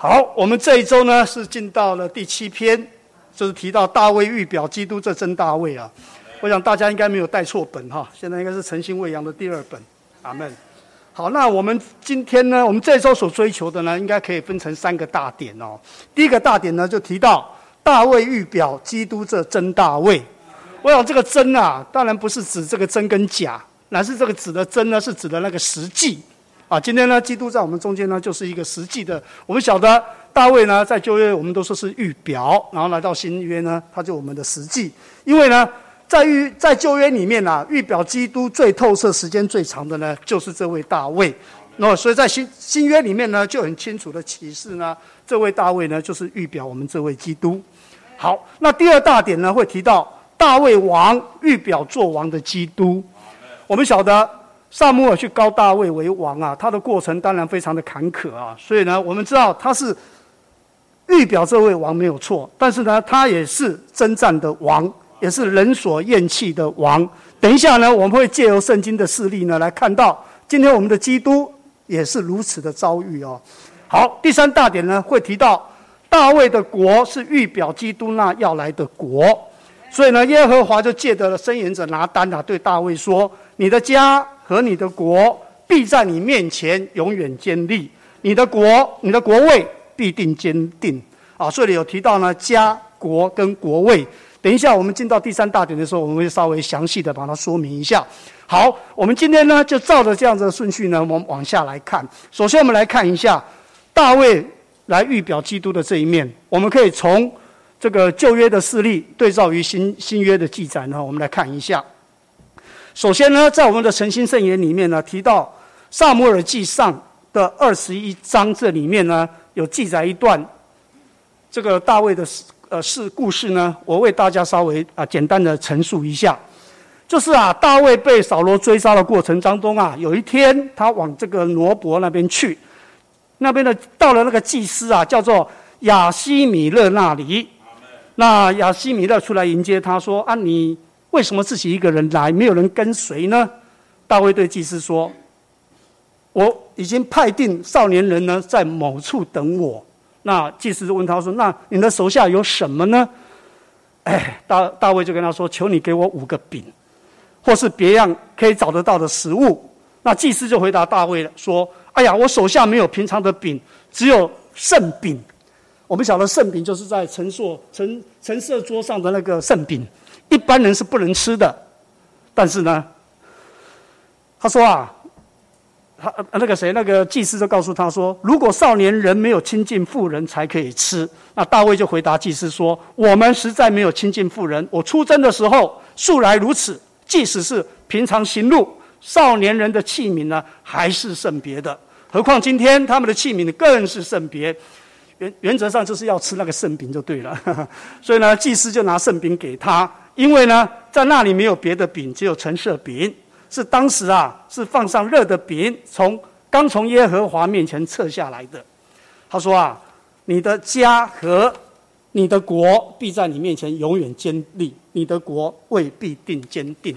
好，我们这一周呢是进到了第七篇，就是提到大卫预表基督这真大卫啊。我想大家应该没有带错本哈，现在应该是诚心喂养的第二本。阿门。好，那我们今天呢，我们这周所追求的呢，应该可以分成三个大点哦。第一个大点呢，就提到大卫预表基督这真大卫。我想这个真啊，当然不是指这个真跟假，乃是这个指的真呢，是指的那个实际。啊，今天呢，基督在我们中间呢，就是一个实际的。我们晓得大卫呢，在旧约我们都说是预表，然后来到新约呢，他就我们的实际。因为呢，在预在旧约里面啊，预表基督最透彻、时间最长的呢，就是这位大卫。那所以在新新约里面呢，就很清楚的启示呢，这位大卫呢，就是预表我们这位基督。好，那第二大点呢，会提到大卫王预表做王的基督。我们晓得。萨母尔去高大卫为王啊，他的过程当然非常的坎坷啊，所以呢，我们知道他是预表这位王没有错，但是呢，他也是征战的王，也是人所厌弃的王。等一下呢，我们会借由圣经的事例呢，来看到今天我们的基督也是如此的遭遇哦。好，第三大点呢，会提到大卫的国是预表基督那要来的国，所以呢，耶和华就借得了申言者拿单啊，对大卫说：“你的家。”和你的国必在你面前永远坚立，你的国、你的国位必定坚定。啊，这里有提到呢，家国跟国位。等一下，我们进到第三大点的时候，我们会稍微详细的把它说明一下。好，我们今天呢，就照着这样子的顺序呢，我们往下来看。首先，我们来看一下大卫来预表基督的这一面。我们可以从这个旧约的事例对照于新新约的记载呢，我们来看一下。首先呢，在我们的诚心圣言里面呢，提到萨摩尔记上的二十一章这里面呢，有记载一段这个大卫的呃事故事呢，我为大家稍微啊简单的陈述一下。就是啊，大卫被扫罗追杀的过程当中啊，有一天他往这个罗伯那边去，那边的到了那个祭司啊，叫做亚西米勒那里。那亚西米勒出来迎接他说：“啊，你。”为什么自己一个人来，没有人跟随呢？大卫对祭司说：“我已经派定少年人呢，在某处等我。”那祭司就问他说：“那你的手下有什么呢？”哎，大大卫就跟他说：“求你给我五个饼，或是别样可以找得到的食物。”那祭司就回答大卫说：“哎呀，我手下没有平常的饼，只有圣饼。我们晓得圣饼就是在陈设陈陈设桌上的那个圣饼。”一般人是不能吃的，但是呢，他说啊，他那个谁，那个祭司就告诉他说，如果少年人没有亲近妇人才可以吃。那大卫就回答祭司说，我们实在没有亲近妇人。我出征的时候素来如此，即使是平常行路，少年人的器皿呢，还是圣别的。何况今天他们的器皿更是圣别。原原则上就是要吃那个圣饼就对了。所以呢，祭司就拿圣饼给他。因为呢，在那里没有别的饼，只有橙色饼，是当时啊，是放上热的饼，从刚从耶和华面前撤下来的。他说啊，你的家和你的国必在你面前永远坚立，你的国未必定坚定。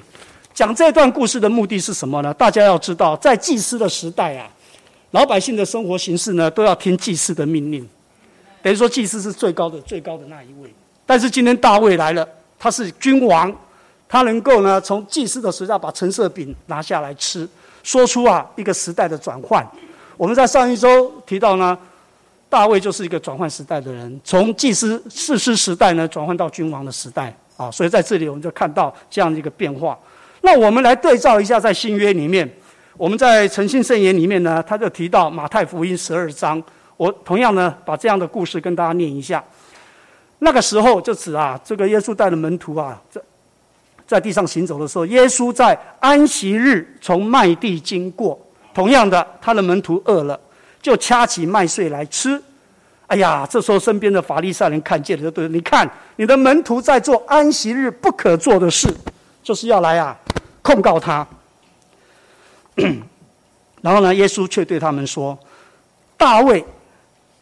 讲这段故事的目的是什么呢？大家要知道，在祭司的时代啊，老百姓的生活形式呢，都要听祭司的命令，等于说祭司是最高的、最高的那一位。但是今天大卫来了。他是君王，他能够呢从祭司的时代把橙色饼拿下来吃，说出啊一个时代的转换。我们在上一周提到呢，大卫就是一个转换时代的人，从祭司士师时代呢转换到君王的时代啊，所以在这里我们就看到这样的一个变化。那我们来对照一下，在新约里面，我们在诚信圣言里面呢，他就提到马太福音十二章，我同样呢把这样的故事跟大家念一下。那个时候就指啊，这个耶稣带的门徒啊，在在地上行走的时候，耶稣在安息日从麦地经过。同样的，他的门徒饿了，就掐起麦穗来吃。哎呀，这时候身边的法利赛人看见了，就对，你看你的门徒在做安息日不可做的事，就是要来啊控告他。然后呢，耶稣却对他们说：“大卫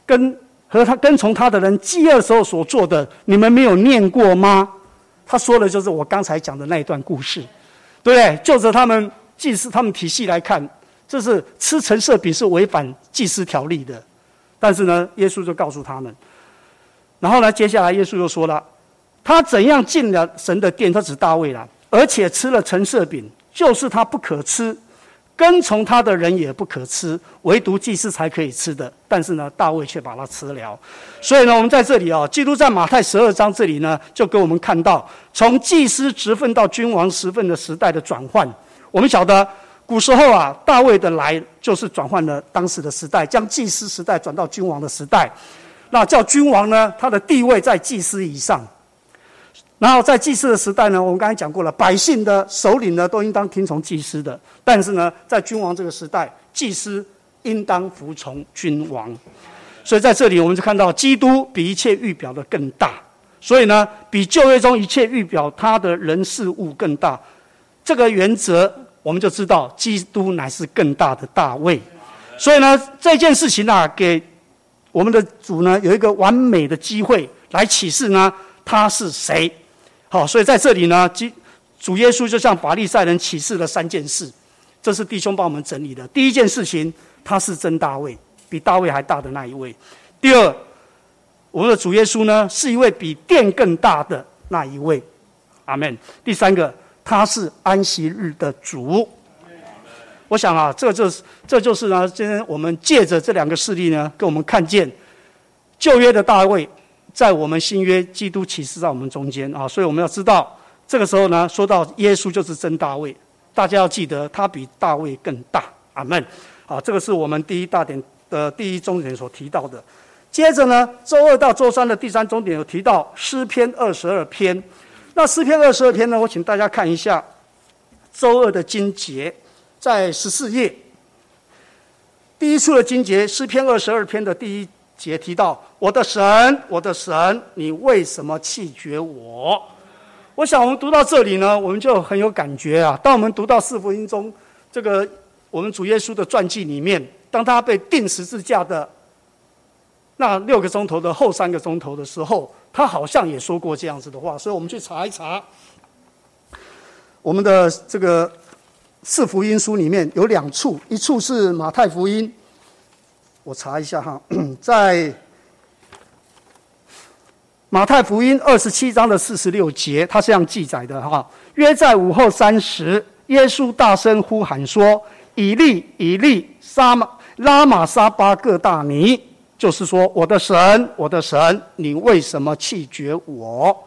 跟。”和他跟从他的人饥饿时候所做的，你们没有念过吗？他说的就是我刚才讲的那一段故事，对不对？就着他们祭司他们体系来看，这是吃橙色饼是违反祭司条例的，但是呢，耶稣就告诉他们，然后呢，接下来耶稣又说了，他怎样进了神的殿，他指大卫了，而且吃了陈设饼，就是他不可吃。跟从他的人也不可吃，唯独祭司才可以吃的。但是呢，大卫却把它吃了。所以呢，我们在这里啊，基督在马太十二章这里呢，就给我们看到从祭司职分到君王职分的时代的转换。我们晓得，古时候啊，大卫的来就是转换了当时的时代，将祭司时代转到君王的时代。那叫君王呢，他的地位在祭司以上。然后在祭祀的时代呢，我们刚才讲过了，百姓的首领呢都应当听从祭司的。但是呢，在君王这个时代，祭司应当服从君王。所以在这里，我们就看到基督比一切预表的更大。所以呢，比旧约中一切预表他的人事物更大。这个原则，我们就知道基督乃是更大的大卫。所以呢，这件事情啊，给我们的主呢有一个完美的机会来启示呢，他是谁。好，所以在这里呢，基主耶稣就向法利赛人启示了三件事，这是弟兄帮我们整理的。第一件事情，他是真大卫，比大卫还大的那一位；第二，我们的主耶稣呢，是一位比殿更大的那一位。阿门。第三个，他是安息日的主。我想啊，这就是这就是呢，今天我们借着这两个事例呢，给我们看见旧约的大卫。在我们新约，基督启示在我们中间啊，所以我们要知道，这个时候呢，说到耶稣就是真大卫，大家要记得他比大卫更大。阿门。好，这个是我们第一大点的第一重点所提到的。接着呢，周二到周三的第三重点有提到诗篇二十二篇。那诗篇二十二篇呢，我请大家看一下周二的经节，在十四页第一处的经节，诗篇二十二篇的第一。节提到我的神，我的神，你为什么弃绝我？我想我们读到这里呢，我们就很有感觉啊。当我们读到四福音中这个我们主耶稣的传记里面，当他被钉十字架的那六个钟头的后三个钟头的时候，他好像也说过这样子的话。所以我们去查一查，我们的这个四福音书里面有两处，一处是马太福音。我查一下哈，在马太福音二十七章的四十六节，他这样记载的哈：约在午后三时，耶稣大声呼喊说：“以利，以利，沙马拉玛沙巴各大尼。”就是说，我的神，我的神，你为什么弃绝我？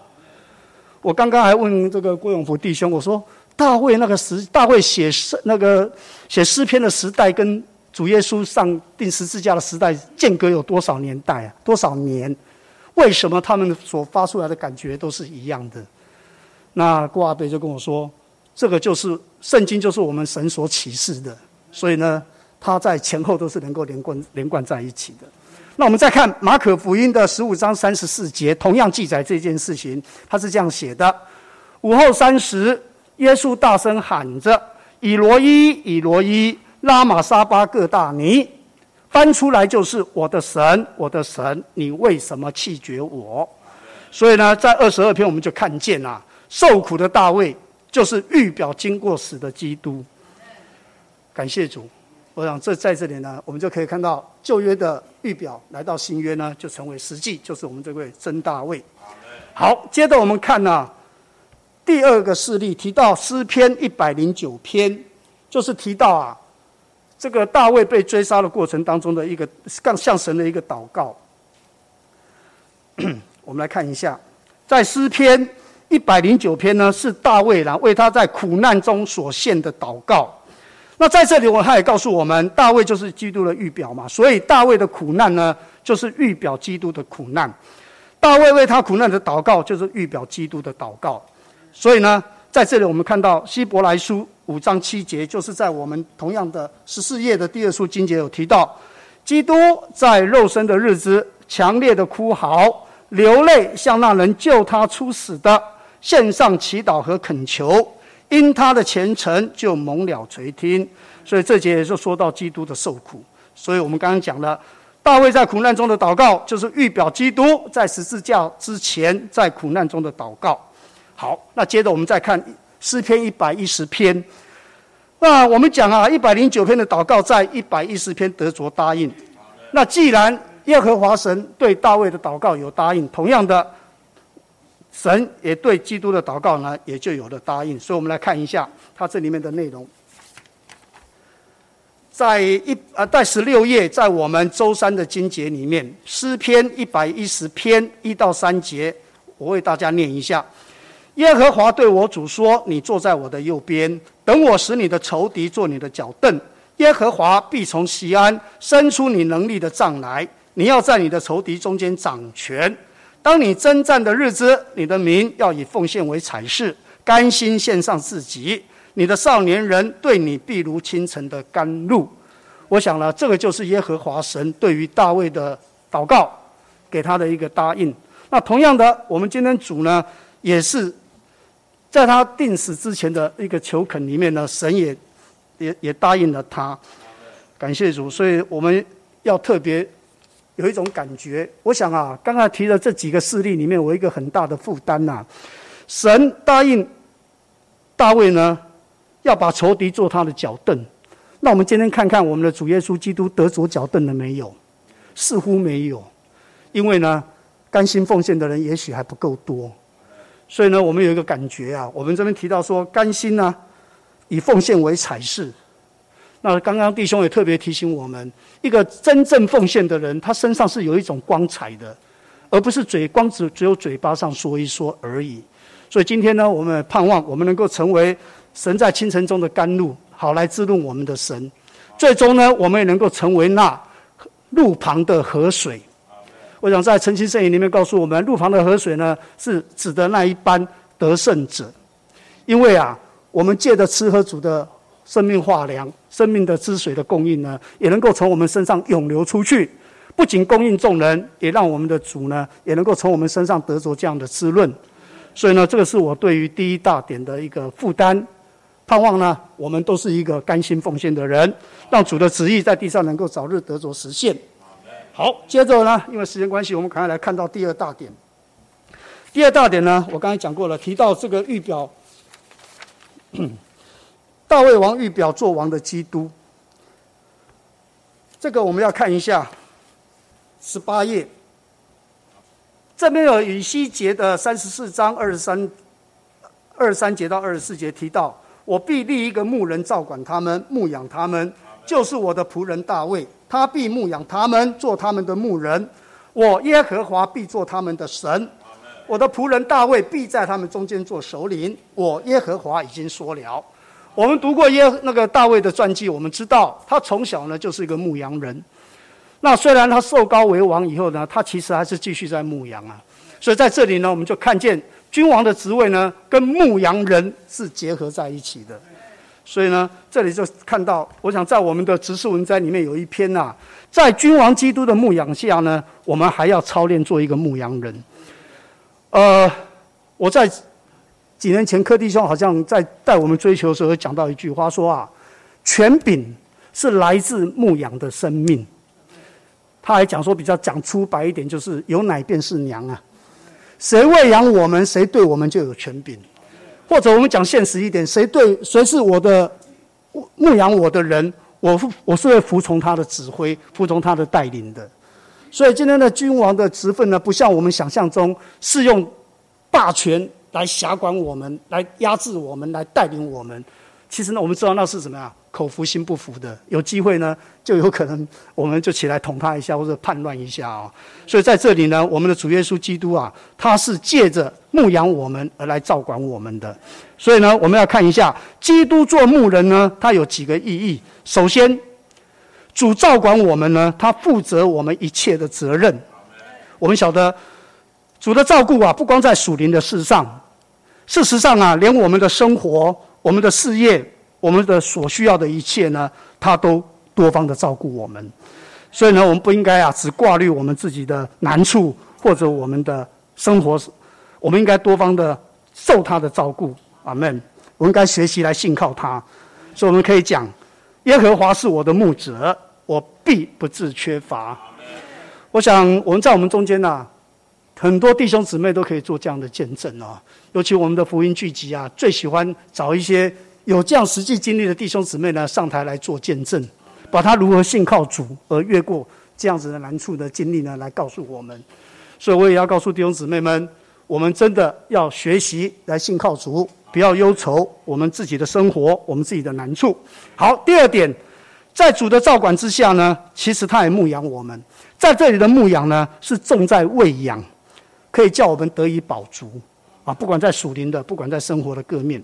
我刚刚还问这个郭永福弟兄，我说大卫那个时，大卫写诗那个写诗篇的时代跟。主耶稣上钉十字架的时代间隔有多少年代啊？多少年？为什么他们所发出来的感觉都是一样的？那郭阿贝就跟我说：“这个就是圣经，就是我们神所启示的，所以呢，它在前后都是能够连贯连贯在一起的。”那我们再看马可福音的十五章三十四节，同样记载这件事情，他是这样写的：午后三时，耶稣大声喊着：“以罗伊，以罗伊。”拉玛沙巴各大尼，翻出来就是我的神，我的神，你为什么弃绝我？所以呢，在二十二篇我们就看见啊，受苦的大卫就是预表经过死的基督。感谢主，我想这在这里呢，我们就可以看到旧约的预表来到新约呢，就成为实际，就是我们这位真大卫。好，接着我们看呢，第二个事例提到诗篇一百零九篇，就是提到啊。这个大卫被追杀的过程当中的一个更像神的一个祷告，我们来看一下，在诗篇一百零九篇呢，是大卫呢为他在苦难中所献的祷告。那在这里，我他也告诉我们，大卫就是基督的预表嘛，所以大卫的苦难呢，就是预表基督的苦难。大卫为他苦难的祷告，就是预表基督的祷告。所以呢，在这里我们看到希伯来书。五章七节，就是在我们同样的十四页的第二处经节有提到，基督在肉身的日子，强烈的哭嚎、流泪，向那人救他出死的献上祈祷和恳求，因他的虔诚就蒙了垂听。所以这节也就说到基督的受苦。所以我们刚刚讲了，大卫在苦难中的祷告，就是预表基督在十字架之前在苦难中的祷告。好，那接着我们再看诗篇一百一十篇。那我们讲啊，一百零九篇的祷告在一百一十篇得着答应。那既然耶和华神对大卫的祷告有答应，同样的，神也对基督的祷告呢，也就有了答应。所以，我们来看一下它这里面的内容。在一呃，在十六页，在我们周三的经节里面，诗篇一百一十篇一到三节，我为大家念一下。耶和华对我主说：“你坐在我的右边，等我使你的仇敌做你的脚凳。耶和华必从西安伸出你能力的杖来，你要在你的仇敌中间掌权。当你征战的日子，你的民要以奉献为彩饰，甘心献上自己。”你的少年人对你必如清晨的甘露，我想呢，这个就是耶和华神对于大卫的祷告，给他的一个答应。那同样的，我们今天主呢，也是在他定死之前的一个求恳里面呢，神也也也答应了他。感谢主，所以我们要特别有一种感觉。我想啊，刚才提的这几个事例里面，我一个很大的负担呐，神答应大卫呢。要把仇敌做他的脚凳，那我们今天看看我们的主耶稣基督得着脚凳了没有？似乎没有，因为呢，甘心奉献的人也许还不够多。所以呢，我们有一个感觉啊，我们这边提到说，甘心呢，以奉献为彩饰。那刚刚弟兄也特别提醒我们，一个真正奉献的人，他身上是有一种光彩的，而不是嘴光只只有嘴巴上说一说而已。所以今天呢，我们盼望我们能够成为。神在清晨中的甘露，好来滋润我们的神。最终呢，我们也能够成为那路旁的河水。我想在晨曦圣言里面告诉我们，路旁的河水呢，是指的那一班得胜者。因为啊，我们借着吃喝主的生命化粮、生命的汁水的供应呢，也能够从我们身上涌流出去，不仅供应众人，也让我们的主呢，也能够从我们身上得着这样的滋润。所以呢，这个是我对于第一大点的一个负担。盼望呢，我们都是一个甘心奉献的人，让主的旨意在地上能够早日得着实现。好，接着呢，因为时间关系，我们赶快来看到第二大点。第二大点呢，我刚才讲过了，提到这个预表，大卫王预表做王的基督。这个我们要看一下十八页，这边有以西结的三十四章二十三二十三节到二十四节提到。我必立一个牧人照管他们，牧养他们，就是我的仆人大卫。他必牧养他们，做他们的牧人。我耶和华必做他们的神。我的仆人大卫必在他们中间做首领。我耶和华已经说了。我们读过耶那个大卫的传记，我们知道他从小呢就是一个牧羊人。那虽然他受高为王以后呢，他其实还是继续在牧羊啊。所以在这里呢，我们就看见。君王的职位呢，跟牧羊人是结合在一起的，所以呢，这里就看到，我想在我们的执事文摘里面有一篇呐，在君王基督的牧养下呢，我们还要操练做一个牧羊人。呃，我在几年前柯弟兄好像在带我们追求的时候讲到一句话，说啊，权柄是来自牧羊的生命。他还讲说比较讲粗白一点，就是有奶便是娘啊。谁喂养我们，谁对我们就有权柄；或者我们讲现实一点，谁对谁是我的牧养我的人，我我是会服从他的指挥，服从他的带领的。所以今天的君王的职分呢，不像我们想象中是用霸权来辖管我们，来压制我们，来带领我们。其实呢，我们知道那是什么呀？口服心不服的，有机会呢，就有可能我们就起来捅他一下，或者叛乱一下啊。所以在这里呢，我们的主耶稣基督啊，他是借着牧养我们而来照管我们的。所以呢，我们要看一下基督做牧人呢，他有几个意义。首先，主照管我们呢，他负责我们一切的责任。我们晓得主的照顾啊，不光在属灵的事上，事实上啊，连我们的生活、我们的事业。我们的所需要的一切呢，他都多方的照顾我们，所以呢，我们不应该啊只挂虑我们自己的难处或者我们的生活，我们应该多方的受他的照顾。阿门。我们应该学习来信靠他，所以我们可以讲：耶和华是我的牧者，我必不致缺乏。我想我们在我们中间呢，很多弟兄姊妹都可以做这样的见证哦。尤其我们的福音聚集啊，最喜欢找一些。有这样实际经历的弟兄姊妹呢，上台来做见证，把他如何信靠主而越过这样子的难处的经历呢，来告诉我们。所以我也要告诉弟兄姊妹们，我们真的要学习来信靠主，不要忧愁我们自己的生活，我们自己的难处。好，第二点，在主的照管之下呢，其实他也牧养我们。在这里的牧养呢，是重在喂养，可以叫我们得以饱足啊！不管在属灵的，不管在生活的各面。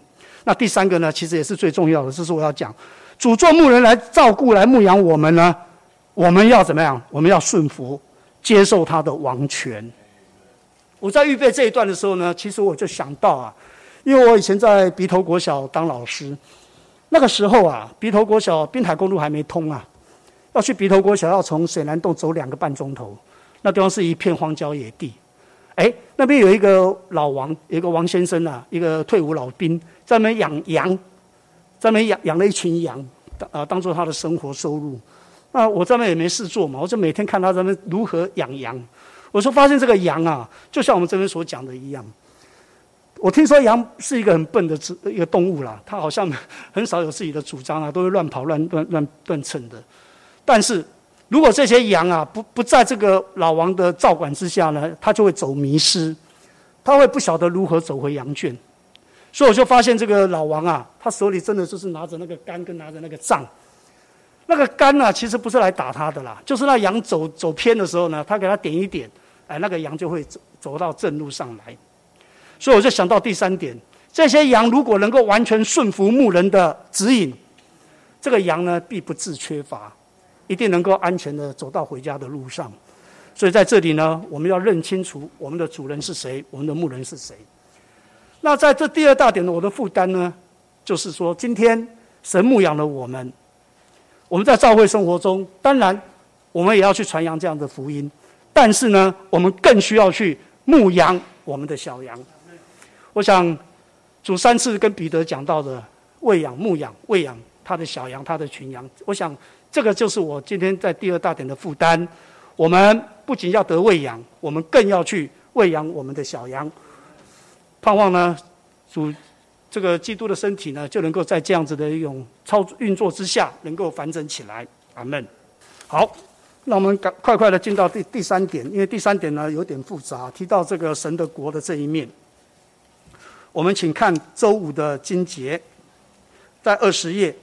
那第三个呢，其实也是最重要的，这是我要讲。主做牧人来照顾、来牧养我们呢，我们要怎么样？我们要顺服，接受他的王权。我在预备这一段的时候呢，其实我就想到啊，因为我以前在鼻头国小当老师，那个时候啊，鼻头国小滨海公路还没通啊，要去鼻头国小要从水南洞走两个半钟头，那地方是一片荒郊野地。哎，那边有一个老王，有一个王先生啊，一个退伍老兵，在那养羊，在那养养了一群羊，当啊当做他的生活收入。那我这边也没事做嘛，我就每天看他在那如何养羊。我说发现这个羊啊，就像我们这边所讲的一样。我听说羊是一个很笨的一个动物啦，它好像很少有自己的主张啊，都会乱跑乱乱乱乱蹭的。但是。如果这些羊啊不不在这个老王的照管之下呢，它就会走迷失，它会不晓得如何走回羊圈。所以我就发现这个老王啊，他手里真的就是拿着那个杆跟拿着那个杖。那个杆呢，其实不是来打他的啦，就是那羊走走偏的时候呢，他给他点一点，哎，那个羊就会走走到正路上来。所以我就想到第三点，这些羊如果能够完全顺服牧人的指引，这个羊呢必不致缺乏。一定能够安全的走到回家的路上，所以在这里呢，我们要认清楚我们的主人是谁，我们的牧人是谁。那在这第二大点呢，我的负担呢，就是说，今天神牧养了我们，我们在教会生活中，当然我们也要去传扬这样的福音，但是呢，我们更需要去牧养我们的小羊。我想主三次跟彼得讲到的喂养、牧养、喂养他的小羊、他的群羊，我想。这个就是我今天在第二大点的负担。我们不仅要得喂养，我们更要去喂养我们的小羊。盼望呢，主这个基督的身体呢，就能够在这样子的一种操作运作之下，能够完整起来。阿门。好，那我们赶快快的进到第第三点，因为第三点呢有点复杂，提到这个神的国的这一面。我们请看周五的经节，在二十页。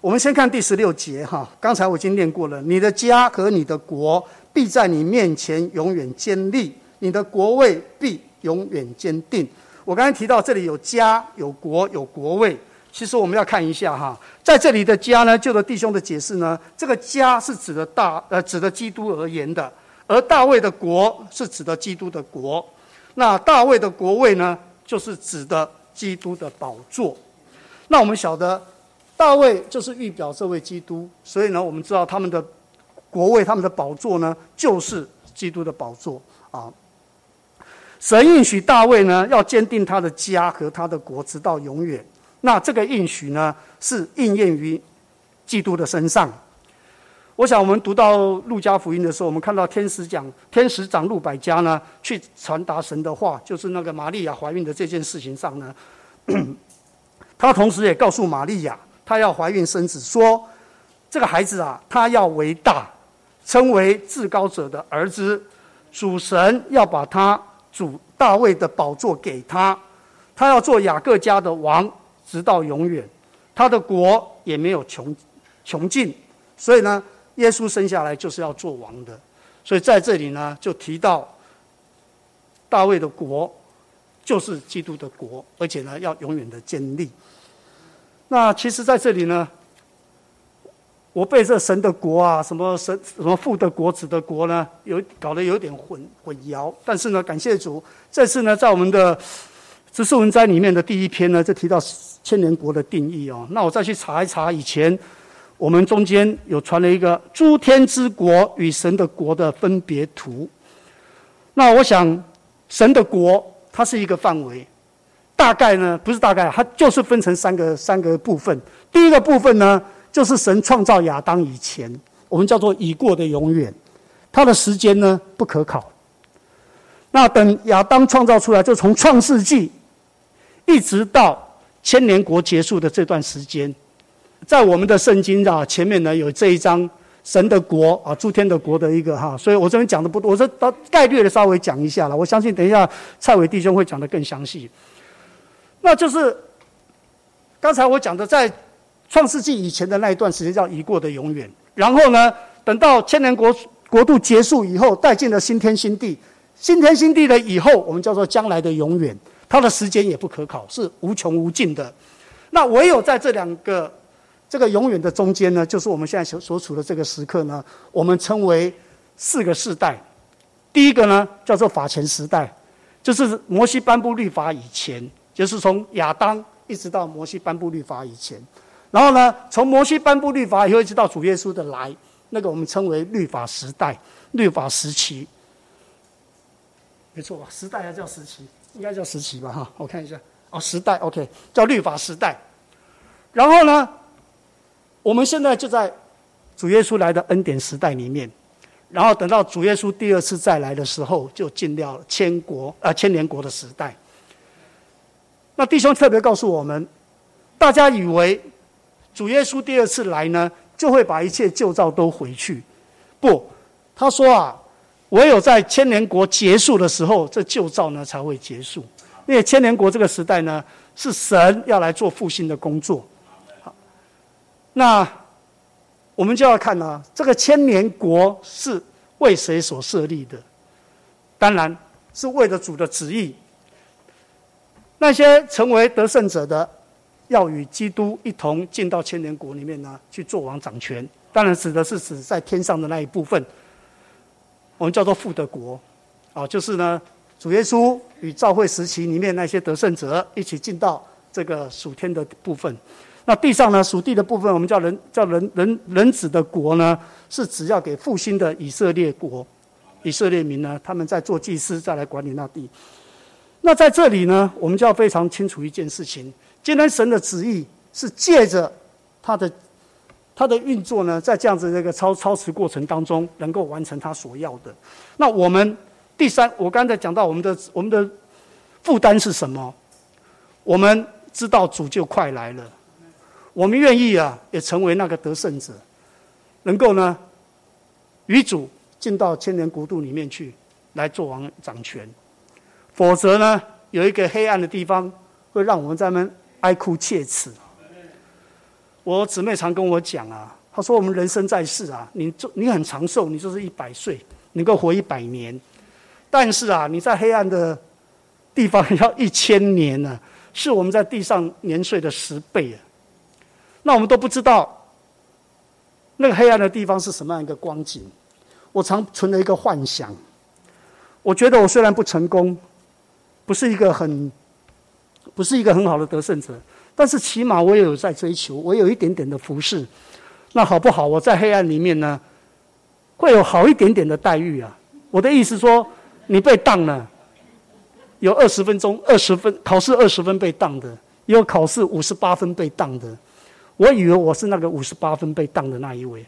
我们先看第十六节哈，刚才我已经念过了。你的家和你的国必在你面前永远坚立，你的国位必永远坚定。我刚才提到这里有家、有国、有国位，其实我们要看一下哈，在这里的家呢，就的弟兄的解释呢，这个家是指的大呃指的基督而言的，而大卫的国是指的基督的国，那大卫的国位呢，就是指的基督的宝座。那我们晓得。大卫就是预表这位基督，所以呢，我们知道他们的国位、他们的宝座呢，就是基督的宝座啊。神应许大卫呢，要坚定他的家和他的国，直到永远。那这个应许呢，是应验于基督的身上。我想，我们读到路加福音的时候，我们看到天使讲，天使长路百家呢，去传达神的话，就是那个玛利亚怀孕的这件事情上呢，他同时也告诉玛利亚。她要怀孕生子，说这个孩子啊，他要为大，称为至高者的儿子，主神要把他主大卫的宝座给他，他要做雅各家的王，直到永远，他的国也没有穷穷尽，所以呢，耶稣生下来就是要做王的，所以在这里呢，就提到大卫的国就是基督的国，而且呢，要永远的建立。那其实，在这里呢，我被这神的国啊，什么神什么父的国、子的国呢，有搞得有点混混淆。但是呢，感谢主，这次呢，在我们的知识文摘里面的第一篇呢，就提到千年国的定义哦。那我再去查一查，以前我们中间有传了一个诸天之国与神的国的分别图。那我想，神的国它是一个范围。大概呢，不是大概，它就是分成三个三个部分。第一个部分呢，就是神创造亚当以前，我们叫做已过的永远，它的时间呢不可考。那等亚当创造出来，就从创世纪一直到千年国结束的这段时间，在我们的圣经啊前面呢有这一章神的国啊，诸天的国的一个哈。所以我这边讲的不多，我这大概略的稍微讲一下了。我相信等一下蔡伟弟兄会讲的更详细。那就是刚才我讲的，在创世纪以前的那一段时间叫已过的永远，然后呢，等到千年国国度结束以后，带进了新天新地。新天新地的以后，我们叫做将来的永远，它的时间也不可考，是无穷无尽的。那唯有在这两个这个永远的中间呢，就是我们现在所所处的这个时刻呢，我们称为四个世代。第一个呢，叫做法前时代，就是摩西颁布律法以前，就是从亚当一直到摩西颁布律法以前。然后呢，从摩西颁布律法以后，一直到主耶稣的来，那个我们称为律法时代、律法时期。没错吧？时代还叫时期，应该叫时期吧？哈，我看一下。哦，时代，OK，叫律法时代。然后呢，我们现在就在主耶稣来的恩典时代里面。然后等到主耶稣第二次再来的时候，就进了千国啊千年国的时代。那弟兄特别告诉我们，大家以为主耶稣第二次来呢，就会把一切旧造都回去。不，他说啊。唯有在千年国结束的时候，这旧造呢才会结束。因为千年国这个时代呢，是神要来做复兴的工作。好，那我们就要看呢，这个千年国是为谁所设立的？当然是为了主的旨意。那些成为得胜者的，要与基督一同进到千年国里面呢，去做王掌权。当然指的是指在天上的那一部分。我们叫做父的国，啊，就是呢，主耶稣与教会时期里面那些得胜者一起进到这个属天的部分。那地上呢，属地的部分，我们叫人叫人人人子的国呢，是只要给复兴的以色列国、以色列民呢，他们在做祭司，再来管理那地。那在这里呢，我们就要非常清楚一件事情：今天神的旨意是借着他的。他的运作呢，在这样子这个超超时过程当中，能够完成他所要的。那我们第三，我刚才讲到我们的我们的负担是什么？我们知道主就快来了，我们愿意啊，也成为那个得胜者，能够呢与主进到千年国度里面去，来做王掌权。否则呢，有一个黑暗的地方，会让我们在那哀哭切齿。我姊妹常跟我讲啊，她说：“我们人生在世啊，你就你很长寿，你就是一百岁，能够活一百年。但是啊，你在黑暗的地方要 一千年呢，是我们在地上年岁的十倍啊。那我们都不知道那个黑暗的地方是什么样一个光景。我常存了一个幻想，我觉得我虽然不成功，不是一个很不是一个很好的得胜者。”但是起码我也有在追求，我有一点点的服饰，那好不好？我在黑暗里面呢，会有好一点点的待遇啊。我的意思说，你被当了，有二十分钟、二十分考试二十分被当的，有考试五十八分被当的。我以为我是那个五十八分被当的那一位，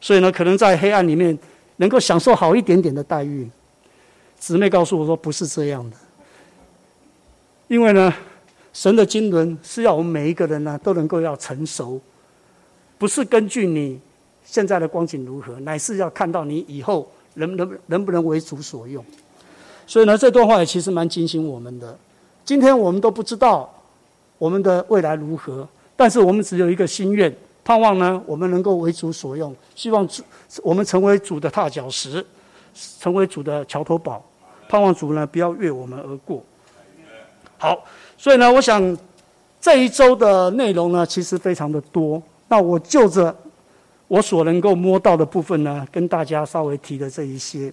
所以呢，可能在黑暗里面能够享受好一点点的待遇。姊妹告诉我说，不是这样的，因为呢。神的经纶是要我们每一个人呢都能够要成熟，不是根据你现在的光景如何，乃是要看到你以后能能能不能为主所用。所以呢，这段话也其实蛮警醒我们的。今天我们都不知道我们的未来如何，但是我们只有一个心愿，盼望呢我们能够为主所用，希望主我们成为主的踏脚石，成为主的桥头堡，盼望主呢不要越我们而过。好。所以呢，我想这一周的内容呢，其实非常的多。那我就着我所能够摸到的部分呢，跟大家稍微提的这一些。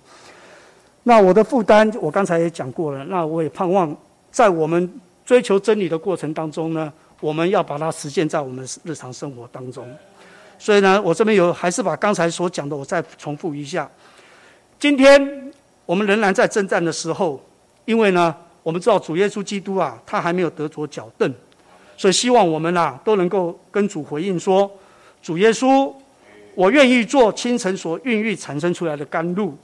那我的负担，我刚才也讲过了。那我也盼望在我们追求真理的过程当中呢，我们要把它实现在我们日常生活当中。所以呢，我这边有还是把刚才所讲的，我再重复一下。今天我们仍然在征战的时候，因为呢。我们知道主耶稣基督啊，他还没有得着脚凳，所以希望我们啊都能够跟主回应说：主耶稣，我愿意做清晨所孕育产生出来的甘露，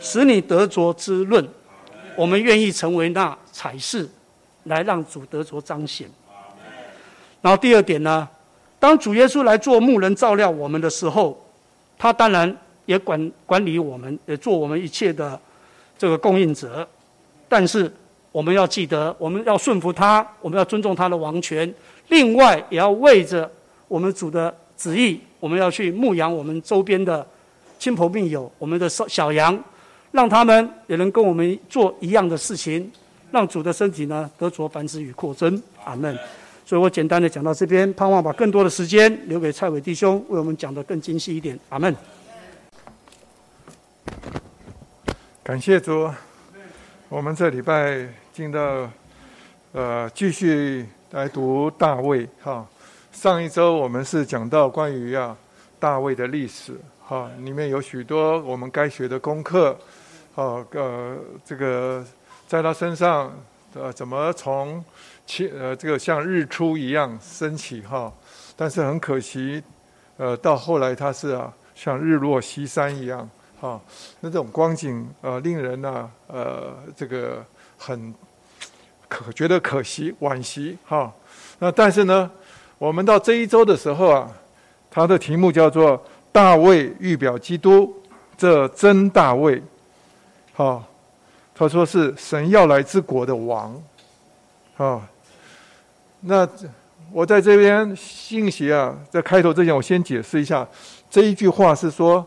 使你得着滋润。我们愿意成为那彩饰，来让主得着彰显。然后第二点呢，当主耶稣来做牧人照料我们的时候，他当然也管管理我们，也做我们一切的这个供应者。但是我们要记得，我们要顺服他，我们要尊重他的王权。另外，也要为着我们主的旨意，我们要去牧养我们周边的亲朋密友，我们的小小羊，让他们也能跟我们做一样的事情，让主的身体呢得着繁殖与扩增。阿门。所以我简单的讲到这边，盼望把更多的时间留给蔡伟弟兄，为我们讲的更精细一点。阿门。感谢主。我们这礼拜进到，呃，继续来读大卫哈。上一周我们是讲到关于啊大卫的历史哈，里面有许多我们该学的功课，啊呃这个在他身上呃怎么从起呃这个像日出一样升起哈，但是很可惜，呃到后来他是啊像日落西山一样。啊，那这种光景，呃，令人呢，呃，这个很可觉得可惜、惋惜，哈。那但是呢，我们到这一周的时候啊，他的题目叫做“大卫预表基督”，这真大卫，好，他说是神要来之国的王，啊。那我在这边信息啊，在开头之前，我先解释一下这一句话是说。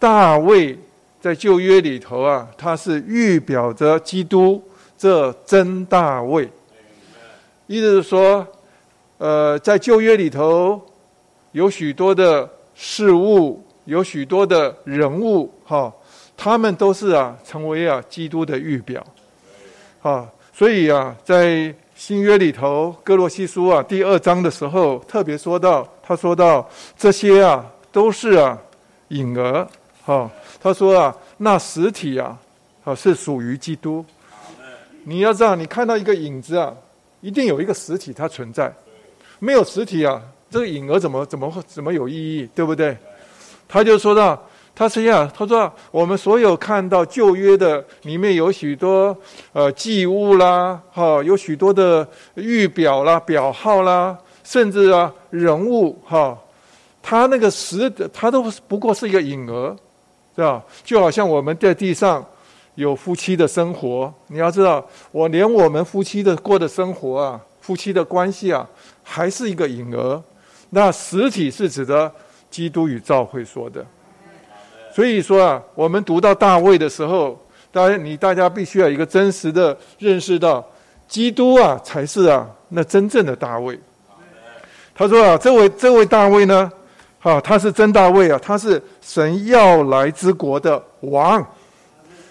大卫在旧约里头啊，他是预表着基督这真大卫。意思是说，呃，在旧约里头有许多的事物，有许多的人物，哈，他们都是啊，成为啊基督的预表。啊，所以啊，在新约里头，哥罗西书啊第二章的时候，特别说到，他说到这些啊，都是啊影儿。哦，他说啊，那实体啊，啊是属于基督。你要知道，你看到一个影子啊，一定有一个实体它存在。没有实体啊，这个影儿怎么怎么会怎么有意义？对不对？他就说到，他是呀，他说我们所有看到旧约的里面有许多呃祭物啦，哈，有许多的预表啦、表号啦，甚至啊人物哈，他那个实，他都不过是一个影儿。对吧？就好像我们在地上有夫妻的生活，你要知道，我连我们夫妻的过的生活啊，夫妻的关系啊，还是一个影儿。那实体是指的基督与教会说的。所以说啊，我们读到大卫的时候，大家你大家必须要一个真实的认识到，基督啊才是啊那真正的大卫。他说啊，这位这位大卫呢？啊，他是真大卫啊！他是神要来之国的王。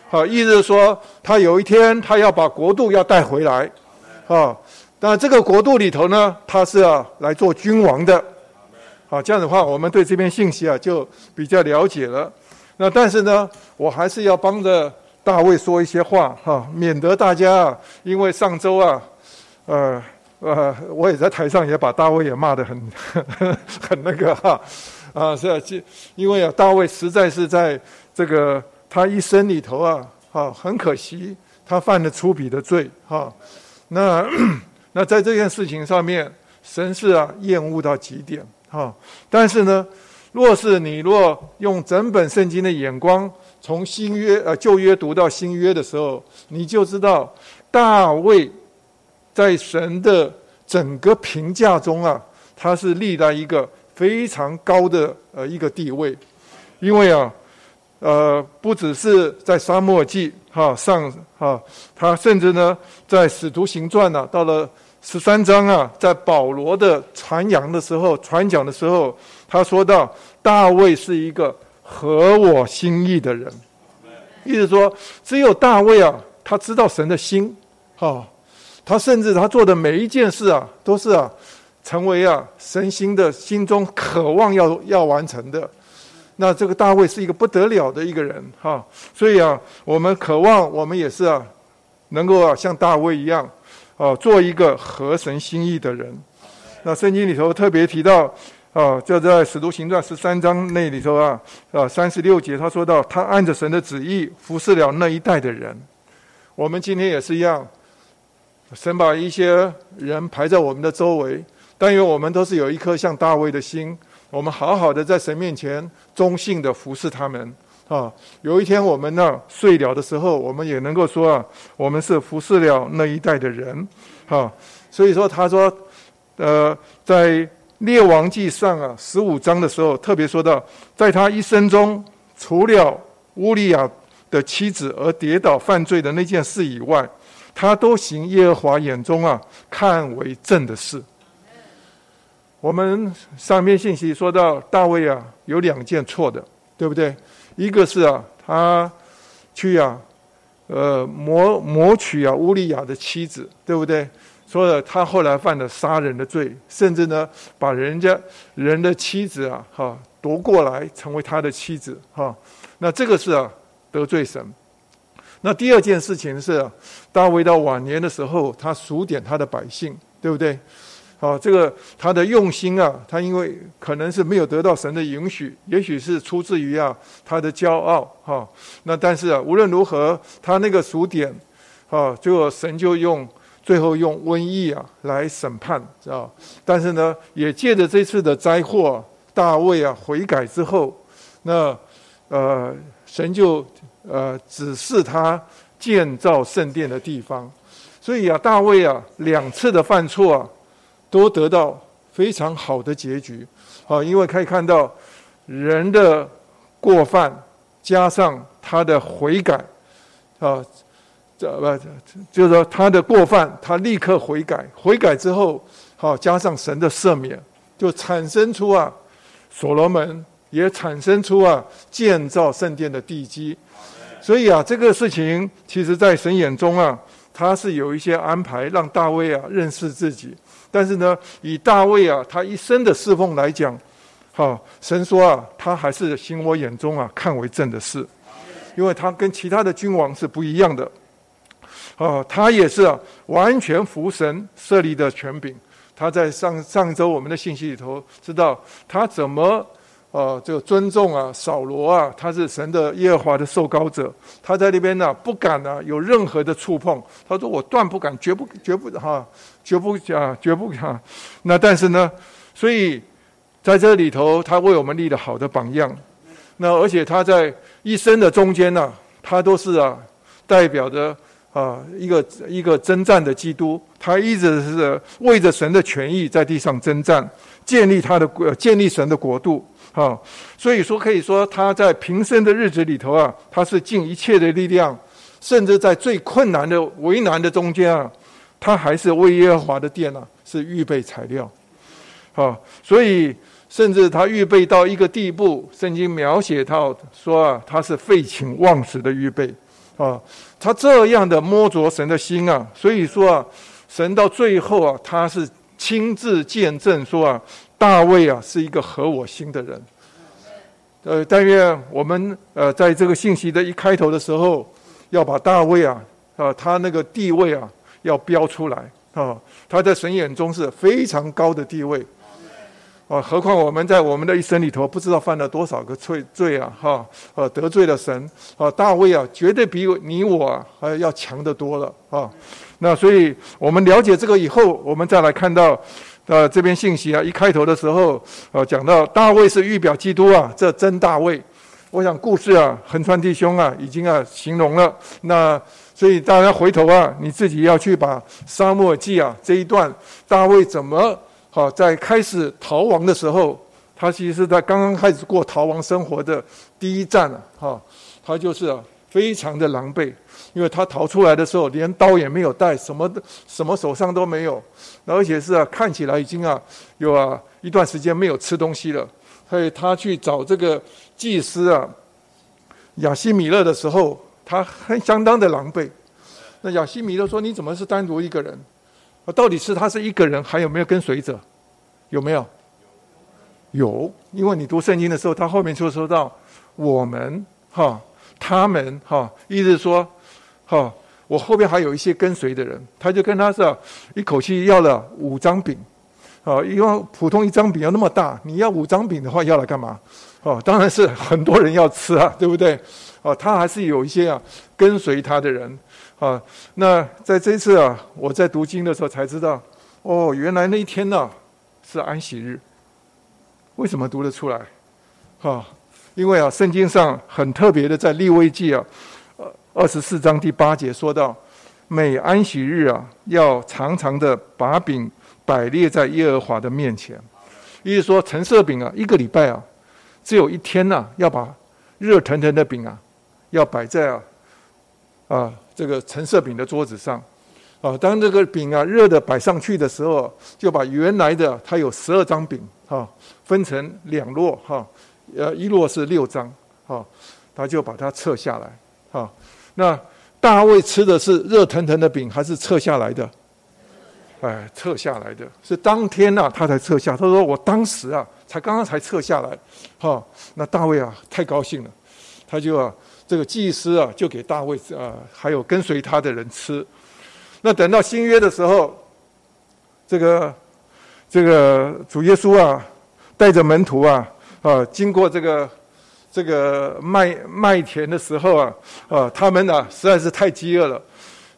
好，意思是说，他有一天他要把国度要带回来。啊，那这个国度里头呢，他是要来做君王的。好，这样的话，我们对这篇信息啊就比较了解了。那但是呢，我还是要帮着大卫说一些话哈，免得大家啊因为上周啊，呃。呃，我也在台上也把大卫也骂得很 很那个哈，啊是啊，因为啊大卫实在是在这个他一生里头啊，哈很可惜他犯了粗鄙的罪哈，那那在这件事情上面，神是啊厌恶到极点哈，但是呢，若是你若用整本圣经的眼光，从新约呃旧约读到新约的时候，你就知道大卫。在神的整个评价中啊，他是立在一个非常高的呃一个地位，因为啊，呃，不只是在沙漠记哈上哈，他甚至呢在使徒行传呢，到了十三章啊，在保罗的传扬的时候、传讲的时候，他说到大卫是一个合我心意的人，意思说只有大卫啊，他知道神的心，哈。他甚至他做的每一件事啊，都是啊，成为啊神心的心中渴望要要完成的。那这个大卫是一个不得了的一个人哈，所以啊，我们渴望我们也是啊，能够啊像大卫一样，啊做一个合神心意的人。那圣经里头特别提到啊，就在使徒行传十三章那里头啊，啊三十六节他说到，他按着神的旨意服侍了那一代的人。我们今天也是一样。神把一些人排在我们的周围，但愿我们都是有一颗像大卫的心，我们好好的在神面前忠信的服侍他们啊。有一天我们呢睡了的时候，我们也能够说啊，我们是服侍了那一代的人啊。所以说，他说，呃，在列王记上啊十五章的时候，特别说到，在他一生中，除了乌利亚的妻子而跌倒犯罪的那件事以外，他都行耶和华眼中啊看为正的事。我们上面信息说到大卫啊，有两件错的，对不对？一个是啊，他去啊，呃，谋谋取啊乌利亚的妻子，对不对？说了，他后来犯了杀人的罪，甚至呢，把人家人的妻子啊，哈夺过来成为他的妻子，哈。那这个是啊得罪神。那第二件事情是，大卫到晚年的时候，他数点他的百姓，对不对？好，这个他的用心啊，他因为可能是没有得到神的允许，也许是出自于啊他的骄傲，哈。那但是啊，无论如何，他那个数点，啊，最后神就用。最后用瘟疫啊来审判，知道？但是呢，也借着这次的灾祸，大卫啊悔改之后，那呃神就呃指示他建造圣殿的地方。所以啊，大卫啊两次的犯错啊，都得到非常好的结局。啊，因为可以看到人的过犯加上他的悔改，啊。这不，就是说他的过犯，他立刻悔改，悔改之后，好加上神的赦免，就产生出啊，所罗门也产生出啊建造圣殿的地基。所以啊，这个事情其实在神眼中啊，他是有一些安排，让大卫啊认识自己。但是呢，以大卫啊他一生的侍奉来讲，哈，神说啊，他还是行我眼中啊看为正的事，因为他跟其他的君王是不一样的。啊，他也是啊，完全服神设立的权柄。他在上上周我们的信息里头知道他怎么呃这个尊重啊扫罗啊，他是神的耶和华的受膏者。他在那边呢不敢呢有任何的触碰。他说我断不敢，绝不绝不哈，绝不啊绝不哈。那但是呢，所以在这里头，他为我们立了好的榜样。那而且他在一生的中间呢，他都是啊代表着。啊，一个一个征战的基督，他一直是为着神的权益在地上征战，建立他的国，建立神的国度。啊，所以说可以说他在平生的日子里头啊，他是尽一切的力量，甚至在最困难的为难的中间啊，他还是为耶和华的殿啊是预备材料。啊，所以甚至他预备到一个地步，圣经描写到说啊，他是废寝忘食的预备。啊，他这样的摸着神的心啊，所以说啊，神到最后啊，他是亲自见证说啊，大卫啊是一个合我心的人。呃，但愿我们呃在这个信息的一开头的时候，要把大卫啊啊他那个地位啊要标出来啊，他在神眼中是非常高的地位。啊，何况我们在我们的一生里头，不知道犯了多少个罪罪啊！哈，呃，得罪了神啊！大卫啊，绝对比你我还要强得多了啊！那所以我们了解这个以后，我们再来看到，呃，这边信息啊，一开头的时候，呃，讲到大卫是预表基督啊，这真大卫。我想故事啊，横川弟兄啊，已经啊形容了。那所以大家回头啊，你自己要去把沙漠记啊这一段，大卫怎么？好，在开始逃亡的时候，他其实是在刚刚开始过逃亡生活的第一站了。哈，他就是啊，非常的狼狈，因为他逃出来的时候连刀也没有带，什么的什么手上都没有，而且是啊，看起来已经啊有啊一段时间没有吃东西了。所以他去找这个祭司啊亚西米勒的时候，他很相当的狼狈。那亚西米勒说：“你怎么是单独一个人？”啊到底是他是一个人，还有没有跟随者？有没有？有，因为你读圣经的时候，他后面就说到我们哈，他们哈，意思说哈，我后边还有一些跟随的人，他就跟他说一口气要了五张饼，啊，因为普通一张饼要那么大，你要五张饼的话要来干嘛？哦，当然是很多人要吃啊，对不对？哦，他还是有一些啊跟随他的人。啊，那在这次啊，我在读经的时候才知道，哦，原来那一天呢是安息日。为什么读得出来？哈，因为啊，圣经上很特别的，在利未记啊，二十四章第八节说到，每安息日啊，要常常的把饼摆列在耶和华的面前。意思说，陈设饼啊，一个礼拜啊，只有一天呐，要把热腾腾的饼啊，要摆在啊，啊，这个陈设饼的桌子上。啊，当这个饼啊热的摆上去的时候，就把原来的它有十二张饼哈，分成两摞哈，呃，一摞是六张哈，他就把它撤下来哈。那大卫吃的是热腾腾的饼，还是撤下来的？哎，撤下来的是当天呐，他才撤下。他说：“我当时啊，才刚刚才撤下来。”哈，那大卫啊，太高兴了，他就啊，这个祭司啊，就给大卫啊，还有跟随他的人吃。那等到新约的时候，这个这个主耶稣啊，带着门徒啊，啊，经过这个这个麦麦田的时候啊，啊，他们呢实在是太饥饿了。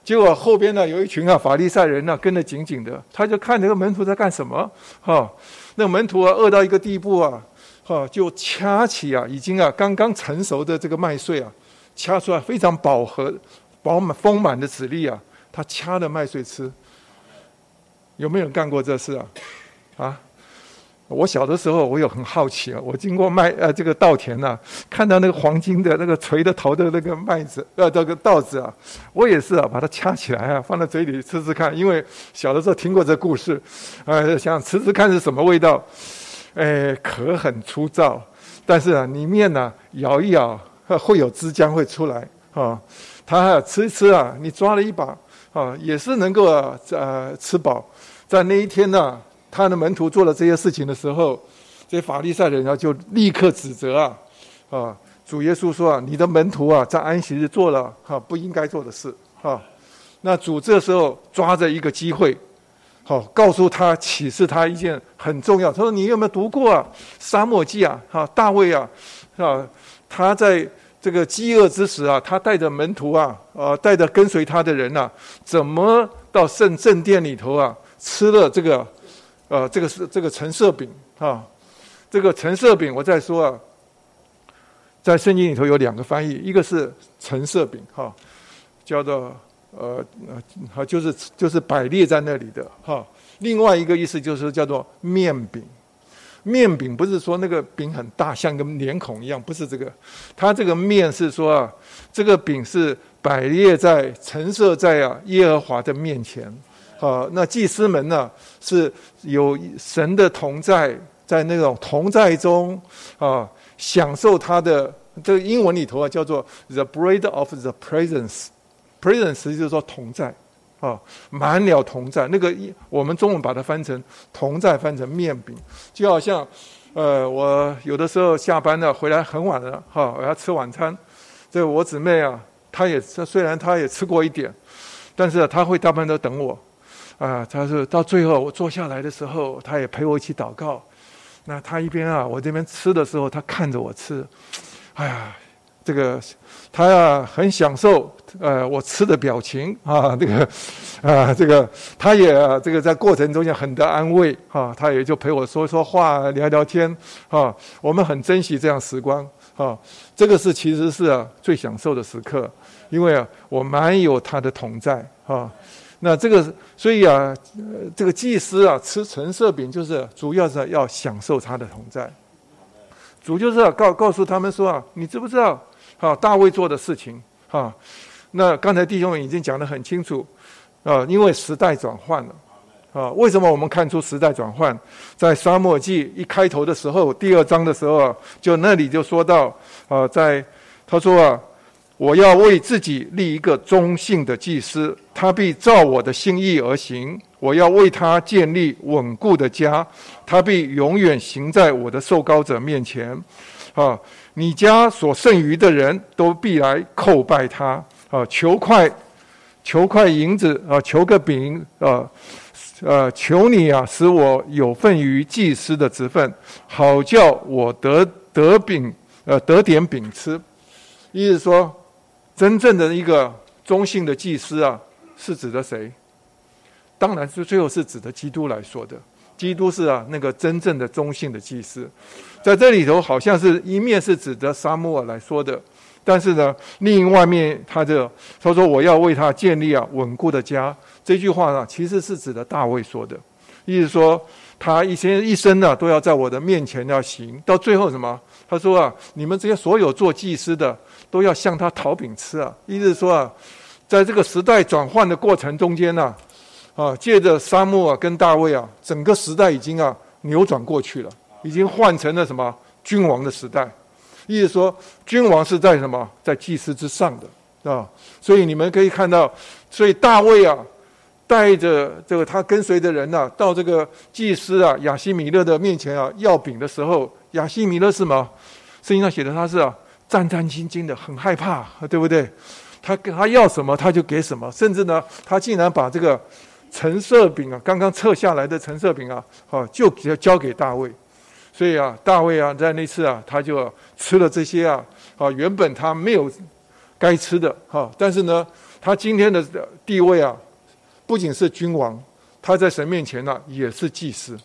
结果后边呢有一群啊法利赛人呢跟得紧紧的，他就看这个门徒在干什么，哈，那门徒啊饿到一个地步啊，哈，就掐起啊已经啊刚刚成熟的这个麦穗啊，掐出来非常饱和、饱满、丰满的籽粒啊。他掐了麦穗吃，有没有人干过这事啊？啊！我小的时候，我有很好奇啊。我经过麦呃这个稻田呐，看到那个黄金的那个垂的头的那个麦子呃这个稻子啊，我也是啊，把它掐起来啊，放在嘴里吃吃看。因为小的时候听过这故事，呃，想吃吃看是什么味道。哎，壳很粗糙，但是啊，里面呢咬一咬会有汁浆会出来啊。他吃一吃啊，你抓了一把。啊，也是能够啊呃吃饱。在那一天呢，他的门徒做了这些事情的时候，这法利赛人啊就立刻指责啊，啊，主耶稣说啊，你的门徒啊在安息日做了哈不应该做的事啊。那主这时候抓着一个机会，好告诉他启示他一件很重要。他说：“你有没有读过啊？沙漠记啊？哈，大卫啊，啊，他在。”这个饥饿之时啊，他带着门徒啊，呃，带着跟随他的人呐，怎么到圣正殿里头啊，吃了这个，呃，这个是这个橙色饼啊，这个橙色饼，我再说啊，在圣经里头有两个翻译，一个是橙色饼哈，叫做呃呃，就是就是摆列在那里的哈，另外一个意思就是叫做面饼。面饼不是说那个饼很大，像个脸孔一样，不是这个。它这个面是说啊，这个饼是摆列在陈设在啊耶和华的面前。啊，那祭司们呢是有神的同在，在那种同在中啊，享受他的这个英文里头啊叫做 the bread of the presence presence，presence 就是说同在。啊，满了同在，那个一我们中文把它翻成同在，翻成面饼，就好像，呃，我有的时候下班了回来很晚了，哈，我要吃晚餐，这我姊妹啊，她也虽然她也吃过一点，但是她会大部分都等我，啊，她是到最后我坐下来的时候，她也陪我一起祷告，那她一边啊，我这边吃的时候，她看着我吃，哎呀。这个他呀很享受，呃，我吃的表情啊，这个啊，这个他也这个在过程中也很得安慰啊，他也就陪我说说话，聊聊天啊，我们很珍惜这样时光啊，这个是其实是啊最享受的时刻，因为啊我蛮有他的同在啊，那这个所以啊，这个祭司啊吃橙色饼就是主要是要享受他的同在，主就是要告告诉他们说啊，你知不知道？好，大卫做的事情，哈，那刚才弟兄们已经讲得很清楚，啊，因为时代转换了，啊，为什么我们看出时代转换？在沙漠记一开头的时候，第二章的时候，就那里就说到，啊，在他说啊，我要为自己立一个忠信的祭司，他必照我的心意而行，我要为他建立稳固的家，他必永远行在我的受膏者面前，啊。你家所剩余的人都必来叩拜他啊！求块，求块银子啊！求个饼啊！呃，求你啊，使我有份于祭司的职分，好叫我得得饼，呃，得点饼吃。意思说，真正的一个中性的祭司啊，是指的谁？当然是最后是指的基督来说的。基督是啊那个真正的中性的祭司，在这里头好像是一面是指的沙漠来说的，但是呢，另外面他就他说我要为他建立啊稳固的家，这句话呢其实是指的大卫说的，意思说他一生一生呢都要在我的面前要行，到最后什么？他说啊，你们这些所有做祭司的都要向他讨饼吃啊，意思说啊，在这个时代转换的过程中间呢。啊，借着沙漠啊，跟大卫啊，整个时代已经啊扭转过去了，已经换成了什么君王的时代。意思说，君王是在什么，在祭司之上的啊。所以你们可以看到，所以大卫啊，带着这个他跟随的人呐，到这个祭司啊亚西米勒的面前啊要饼的时候，亚西米勒是什么？圣经上写的他是啊战战兢兢的，很害怕，对不对？他跟他要什么他就给什么，甚至呢，他竟然把这个。橙色饼啊，刚刚撤下来的橙色饼啊，好就交交给大卫，所以啊，大卫啊，在那次啊，他就吃了这些啊，啊，原本他没有该吃的哈，但是呢，他今天的地位啊，不仅是君王，他在神面前呢也是祭司，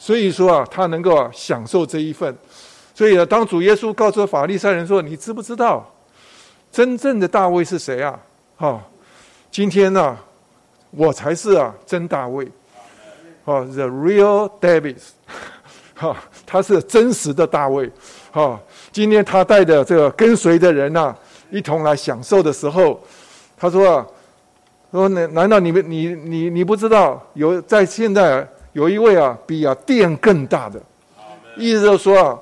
所以说啊，他能够啊享受这一份，所以啊，当主耶稣告诉法利赛人说：“你知不知道真正的大卫是谁啊？”哈，今天呢？我才是啊，真大卫，啊，the real David，哈，他是真实的大卫，哈。今天他带着这个跟随的人呐，一同来享受的时候，他说啊，说难难道你们你你你不知道有在现在有一位啊比啊殿更大的，意思就是说啊，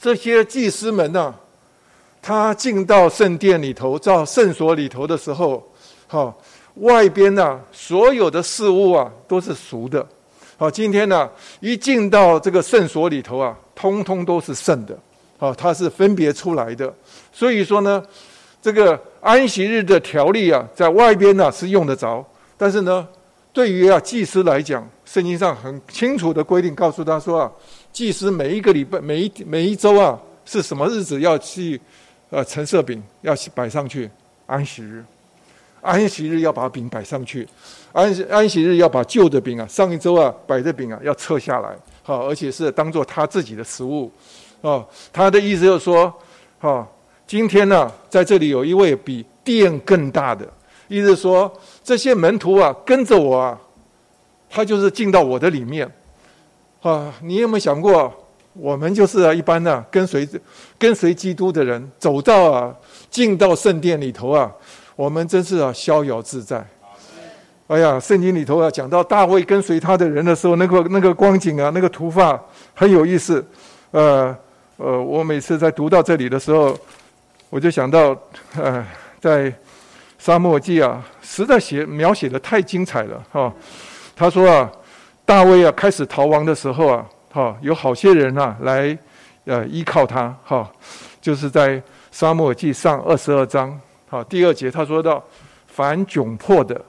这些祭司们呐，他进到圣殿里头，到圣所里头的时候，哈。外边呐，所有的事物啊，都是熟的。好，今天呢，一进到这个圣所里头啊，通通都是圣的。好，它是分别出来的。所以说呢，这个安息日的条例啊，在外边呢是用得着，但是呢，对于啊祭司来讲，圣经上很清楚的规定，告诉他说啊，祭司每一个礼拜、每一每一周啊，是什么日子要去呃陈设饼，要摆上去安息日。安息日要把饼摆上去，安安息日要把旧的饼啊，上一周啊摆的饼啊要撤下来，好，而且是当做他自己的食物，哦，他的意思就是说，哈，今天呢，在这里有一位比殿更大的，意思说这些门徒啊跟着我啊，他就是进到我的里面，啊，你有没有想过，我们就是一般的跟随跟随基督的人，走到啊进到圣殿里头啊。我们真是啊，逍遥自在。哎呀，圣经里头啊，讲到大卫跟随他的人的时候，那个那个光景啊，那个图画很有意思。呃呃，我每次在读到这里的时候，我就想到，呃，在沙漠记啊，实在写描写的太精彩了哈。他说啊，大卫啊开始逃亡的时候啊，哈，有好些人啊来呃依靠他哈，就是在沙漠记上二十二章。好，第二节他说到，凡窘迫的、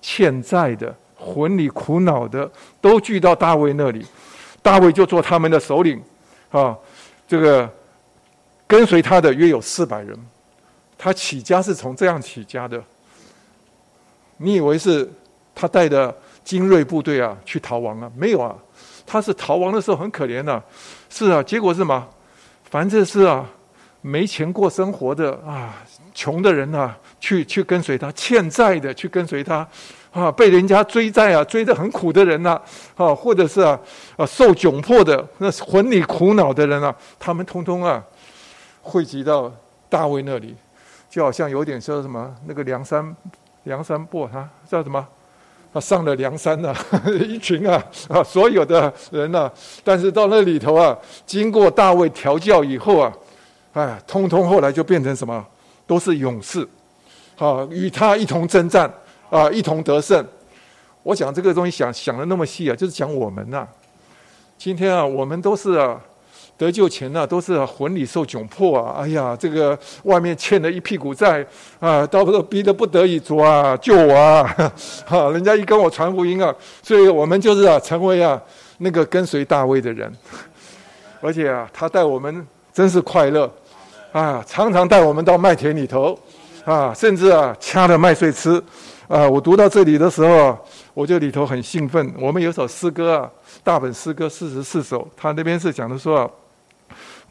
欠债的、魂里苦恼的，都聚到大卫那里，大卫就做他们的首领。啊，这个跟随他的约有四百人，他起家是从这样起家的。你以为是他带的精锐部队啊去逃亡啊？没有啊，他是逃亡的时候很可怜的。是啊，结果是什么？反正是啊，没钱过生活的啊。穷的人呐，去去跟随他；欠债的去跟随他，啊，被人家追债啊，追得很苦的人呐，啊，或者是啊，啊，受窘迫的，那魂里苦恼的人啊，他们通通啊，汇集到大卫那里，就好像有点说什么那个梁山，梁山伯哈，叫什么？啊，上了梁山呐，一群啊啊，所有的人呐，但是到那里头啊，经过大卫调教以后啊，哎，通通后来就变成什么？都是勇士，啊，与他一同征战，啊，一同得胜。我讲这个东西想想的那么细啊，就是讲我们呐。今天啊，我们都是啊，得救前呢，都是魂里受窘迫啊。哎呀，这个外面欠了一屁股债啊，到时候逼得不得已，主啊，救我啊！哈，人家一跟我传福音啊，所以我们就是啊，成为啊那个跟随大卫的人。而且啊，他带我们真是快乐。啊，常常带我们到麦田里头，啊，甚至啊掐着麦穗吃，啊，我读到这里的时候，我就里头很兴奋。我们有首诗歌啊，大本诗歌四十四首，他那边是讲的说，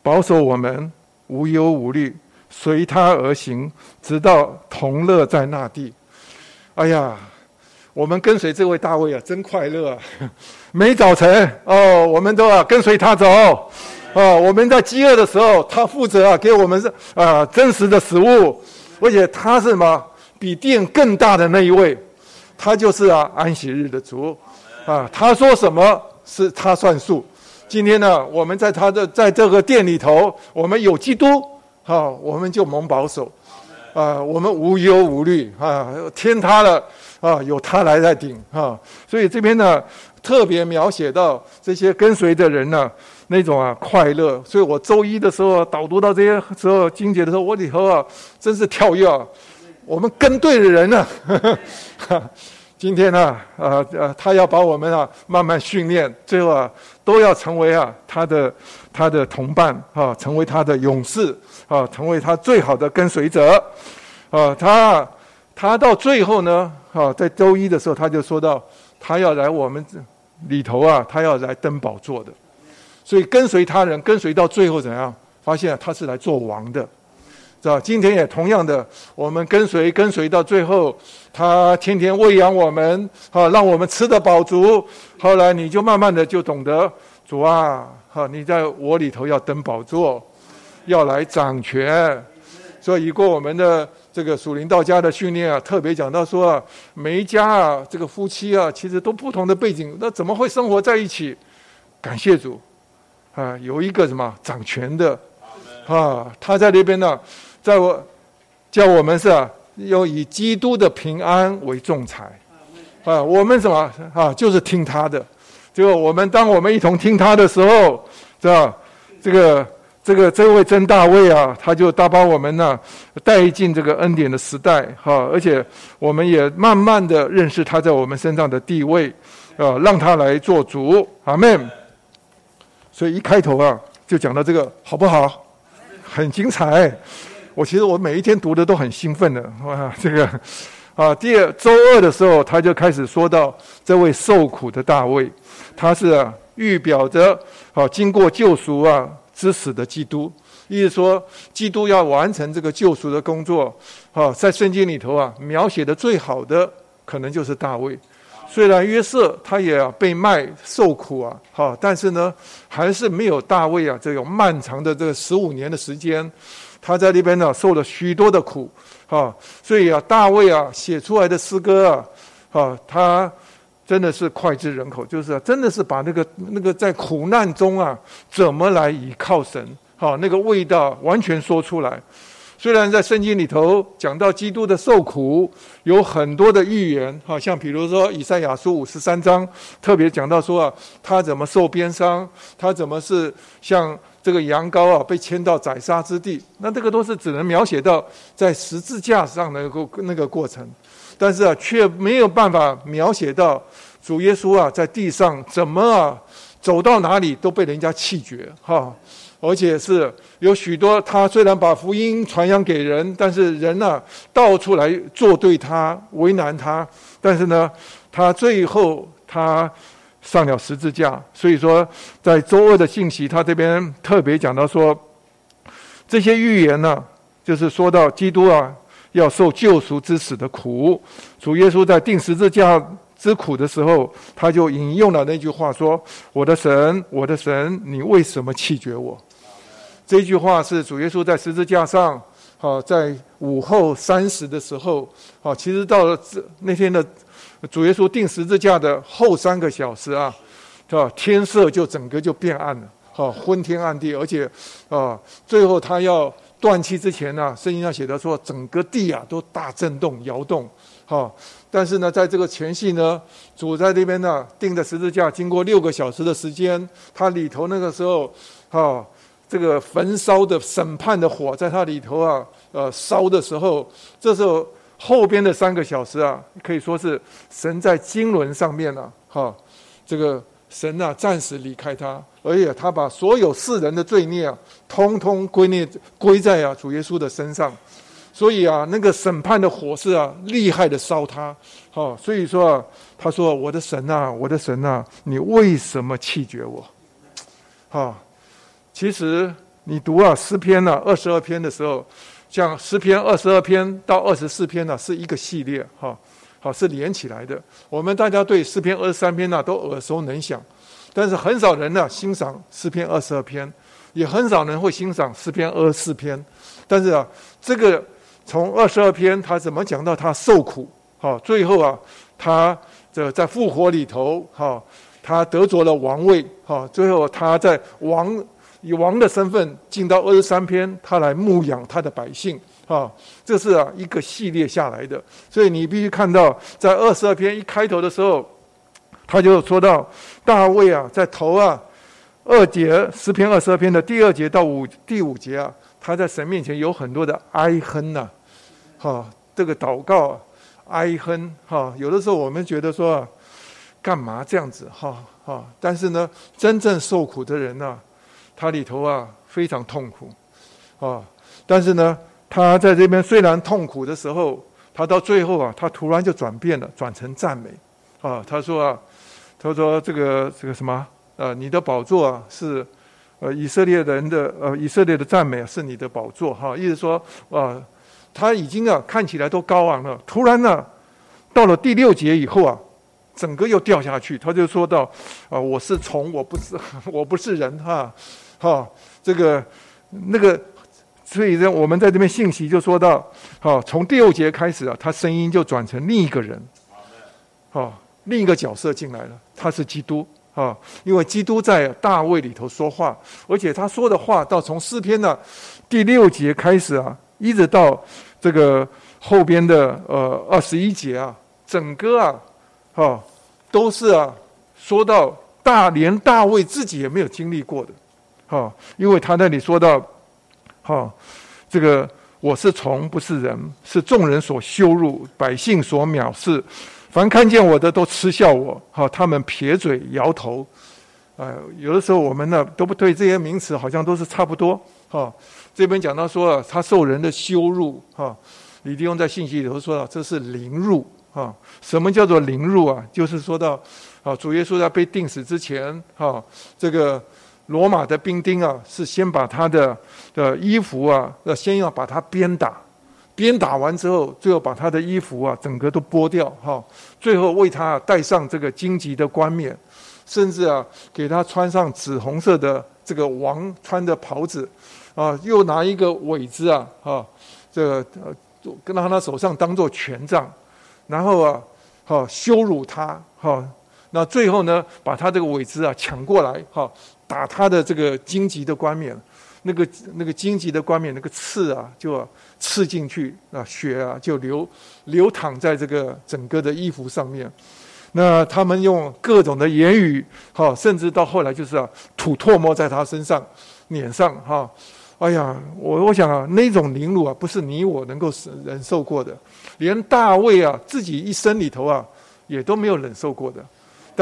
保守我们无忧无虑，随他而行，直到同乐在那地。哎呀，我们跟随这位大卫啊，真快乐啊！每早晨哦，我们都要跟随他走。啊，我们在饥饿的时候，他负责啊给我们啊真实的食物，而且他是什么？比殿更大的那一位，他就是啊安息日的主，啊，他说什么是他算数。今天呢，我们在他的在这个店里头，我们有基督，啊，我们就蒙保守，啊，我们无忧无虑，啊，天塌了，啊，有他来在顶，啊，所以这边呢特别描写到这些跟随的人呢。那种啊快乐，所以我周一的时候导读到这些时候经节的时候，我里头啊真是跳跃啊！我们跟对的人呢，今天呢，呃呃，他要把我们啊慢慢训练，最后啊都要成为啊他的他的同伴啊，成为他的勇士啊，成为他最好的跟随者啊。他他到最后呢，啊，在周一的时候他就说到，他要来我们里头啊，他要来登宝座的。所以跟随他人，跟随到最后怎样？发现他是来做王的，是吧？今天也同样的，我们跟随跟随到最后，他天天喂养我们，啊，让我们吃得饱足。后来你就慢慢的就懂得，主啊，哈，你在我里头要登宝座，要来掌权。所以过我们的这个属灵道家的训练啊，特别讲到说啊，每一家啊，这个夫妻啊，其实都不同的背景，那怎么会生活在一起？感谢主。啊，有一个什么掌权的，啊，他在那边呢，在我叫我们是，要以基督的平安为仲裁，啊，我们什么啊，就是听他的，就我们当我们一同听他的时候，是吧？这个这个这位真大卫啊，他就大把我们呢带进这个恩典的时代，哈，而且我们也慢慢的认识他在我们身上的地位，啊，让他来做主，阿门。所以一开头啊，就讲到这个好不好？很精彩。我其实我每一天读的都很兴奋的哇，这个啊，第二周二的时候，他就开始说到这位受苦的大卫，他是啊预表着啊经过救赎啊之死的基督，意思说基督要完成这个救赎的工作啊，在圣经里头啊描写的最好的可能就是大卫。虽然约瑟他也被卖受苦啊，哈，但是呢，还是没有大卫啊这种漫长的这个十五年的时间，他在那边呢受了许多的苦，哈，所以啊，大卫啊写出来的诗歌啊，哈，他真的是脍炙人口，就是真的是把那个那个在苦难中啊怎么来倚靠神，哈，那个味道完全说出来。虽然在圣经里头讲到基督的受苦，有很多的预言，哈，像比如说以赛亚书五十三章，特别讲到说啊，他怎么受鞭伤，他怎么是像这个羊羔啊被牵到宰杀之地，那这个都是只能描写到在十字架上的个那个过程，但是啊，却没有办法描写到主耶稣啊在地上怎么啊走到哪里都被人家弃绝，哈。而且是有许多，他虽然把福音传扬给人，但是人呢到处来做对他为难他，但是呢，他最后他上了十字架。所以说，在周二的信息，他这边特别讲到说，这些预言呢，就是说到基督啊要受救赎之死的苦。主耶稣在定十字架之苦的时候，他就引用了那句话说：“我的神，我的神，你为什么弃绝我？”这句话是主耶稣在十字架上，好，在午后三时的时候，好，其实到了这那天的主耶稣定十字架的后三个小时啊，是吧？天色就整个就变暗了，好，昏天暗地，而且啊，最后他要断气之前呢，圣经上写的说，整个地啊都大震动摇动，好，但是呢，在这个前夕呢，主在那边呢定的十字架，经过六个小时的时间，他里头那个时候，哈。这个焚烧的审判的火在它里头啊，呃，烧的时候，这时候后边的三个小时啊，可以说是神在经纶上面了，哈，这个神啊暂时离开他，而且他把所有世人的罪孽啊，通通归孽归在啊主耶稣的身上，所以啊，那个审判的火是啊，厉害的烧他。哈，所以说啊，他说：“我的神啊，我的神啊，你为什么弃绝我？”好，其实你读啊诗篇呢，二十二篇的时候，像诗篇二十二篇到二十四篇呢，是一个系列。哈，好是连起来的。我们大家对诗篇二十三篇呢都耳熟能详，但是很少人呢欣赏诗篇二十二篇，也很少人会欣赏诗篇二十四篇。但是啊，这个。从二十二篇，他怎么讲到他受苦？哈，最后啊，他这在复活里头，哈，他得着了王位，哈，最后他在王以王的身份进到二十三篇，他来牧养他的百姓，哈，这是啊一个系列下来的。所以你必须看到，在二十二篇一开头的时候，他就说到大卫啊，在头啊二节十篇二十二篇的第二节到五第五节啊。他在神面前有很多的哀哼呐，哈，这个祷告啊哀哼哈，有的时候我们觉得说，干嘛这样子哈哈？但是呢，真正受苦的人呢，他里头啊非常痛苦啊。但是呢，他在这边虽然痛苦的时候，他到最后啊，他突然就转变了，转成赞美啊。他说啊，他说这个这个什么呃，你的宝座啊是。呃，以色列人的呃，以色列的赞美是你的宝座哈，意思说啊，他已经啊看起来都高昂了，突然呢，到了第六节以后啊，整个又掉下去。他就说到啊，我是虫，我不是 我不是人哈，哈，这个那个，所以呢，我们在这边信息就说到，好，从第六节开始啊，他声音就转成另一个人，好，另一个角色进来了，他是基督。啊，因为基督在大卫里头说话，而且他说的话到从诗篇的第六节开始啊，一直到这个后边的呃二十一节啊，整个啊，哈，都是啊，说到大连大卫自己也没有经历过的，哈，因为他那里说到，哈，这个我是虫不是人，是众人所羞辱，百姓所藐视。凡看见我的都嗤笑我，哈，他们撇嘴摇头，呃，有的时候我们呢都不对这些名词，好像都是差不多，哈。这边讲到说，他受人的羞辱，哈。李弟兄在信息里头说到，这是凌辱，哈。什么叫做凌辱啊？就是说到，啊，主耶稣在被钉死之前，哈，这个罗马的兵丁啊，是先把他的的衣服啊，要先要把他鞭打。鞭打完之后，最后把他的衣服啊，整个都剥掉，哈，最后为他戴上这个荆棘的冠冕，甚至啊，给他穿上紫红色的这个王穿的袍子，啊，又拿一个苇子啊，哈，这个呃，跟他他手上当做权杖，然后啊，哈，羞辱他，哈，那最后呢，把他这个尾子啊抢过来，哈，打他的这个荆棘的冠冕。那个那个荆棘的冠冕，那个刺啊，就刺进去，啊，血啊就流流淌在这个整个的衣服上面。那他们用各种的言语，哈，甚至到后来就是啊，吐唾沫在他身上、脸上，哈。哎呀，我我想啊，那种凌辱啊，不是你我能够忍受过的，连大卫啊自己一生里头啊，也都没有忍受过的。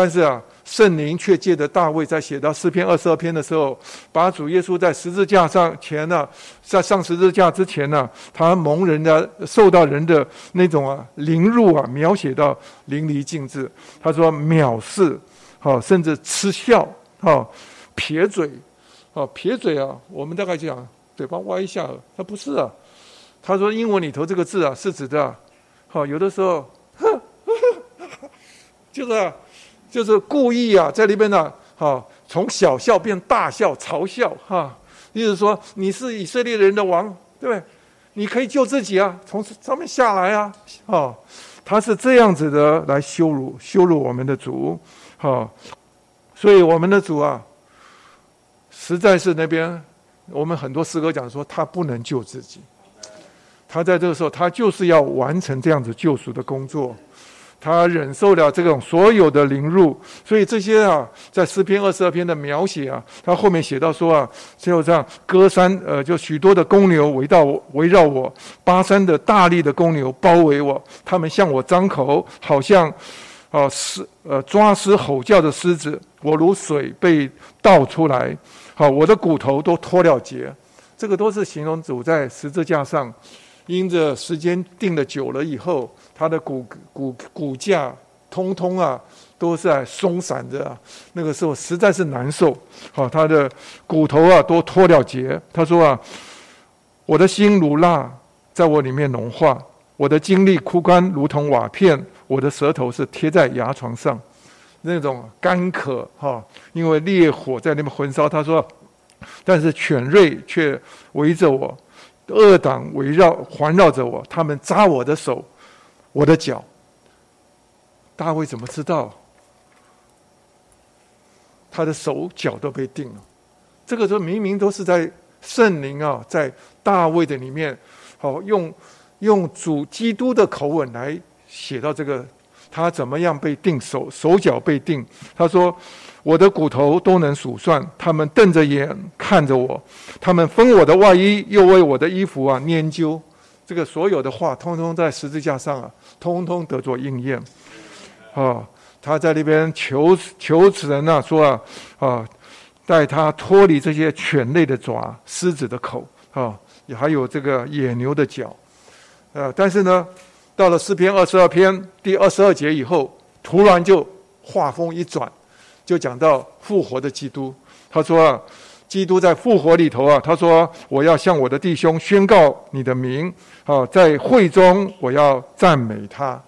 但是啊，圣灵却借着大卫在写到诗篇二十二篇的时候，把主耶稣在十字架上前呢，在上十字架之前呢，他蒙人的受到人的那种啊凌辱啊，描写到淋漓尽致。他说藐视，好，甚至嗤笑，好，撇嘴，好，撇嘴啊。我们大概讲嘴巴歪一下，他不是啊。他说英文里头这个字啊，是指的，好，有的时候，就是。就是故意啊，在里边呢，哈，从小笑变大笑，嘲笑哈，意思说你是以色列人的王，对不对？你可以救自己啊，从上面下来啊，哦，他是这样子的来羞辱羞辱我们的主，哈，所以我们的主啊，实在是那边我们很多诗歌讲说他不能救自己，他在这个时候他就是要完成这样子救赎的工作。他忍受了这种所有的凌辱，所以这些啊，在诗篇二十二篇的描写啊，他后面写到说啊，就这样歌山呃，就许多的公牛围到围绕我，巴山的大力的公牛包围我，他们向我张口，好像啊狮呃抓狮吼叫的狮子，我如水被倒出来，好，我的骨头都脱了节，这个都是形容主在十字架上。因着时间定的久了以后，他的骨骨骨架通通啊都在松散着啊，那个时候实在是难受。好，他的骨头啊都脱了节。他说啊，我的心如蜡在我里面融化，我的精力枯干如同瓦片，我的舌头是贴在牙床上。那种干渴哈，因为烈火在那边焚烧。他说：“但是犬锐却围着我，恶党围绕环绕着我，他们扎我的手，我的脚。”大卫怎么知道他的手脚都被定了？这个时候明明都是在圣灵啊，在大卫的里面，好用用主基督的口吻来写到这个。他怎么样被定手手脚被定？他说：“我的骨头都能数算。他们瞪着眼看着我，他们分我的外衣，又为我的衣服啊研究。这个所有的话，通通在十字架上啊，通通得做应验。啊，他在那边求求此人呐，说啊啊，带他脱离这些犬类的爪、狮子的口啊，也还有这个野牛的脚。呃，但是呢。”到了诗篇二十二篇第二十二节以后，突然就话锋一转，就讲到复活的基督。他说啊，基督在复活里头啊，他说我要向我的弟兄宣告你的名，好，在会中我要赞美他。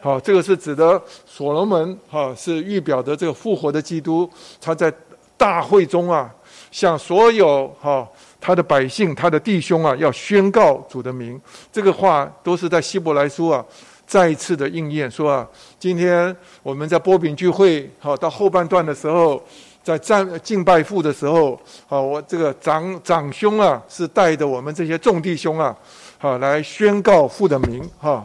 好，这个是指的所罗门，哈，是预表的这个复活的基督，他在大会中啊，向所有哈。他的百姓，他的弟兄啊，要宣告主的名。这个话都是在希伯来书啊，再一次的应验。说啊，今天我们在波饼聚会，好到后半段的时候，在赞敬拜父的时候，好，我这个长长兄啊，是带着我们这些众弟兄啊，好来宣告父的名，哈。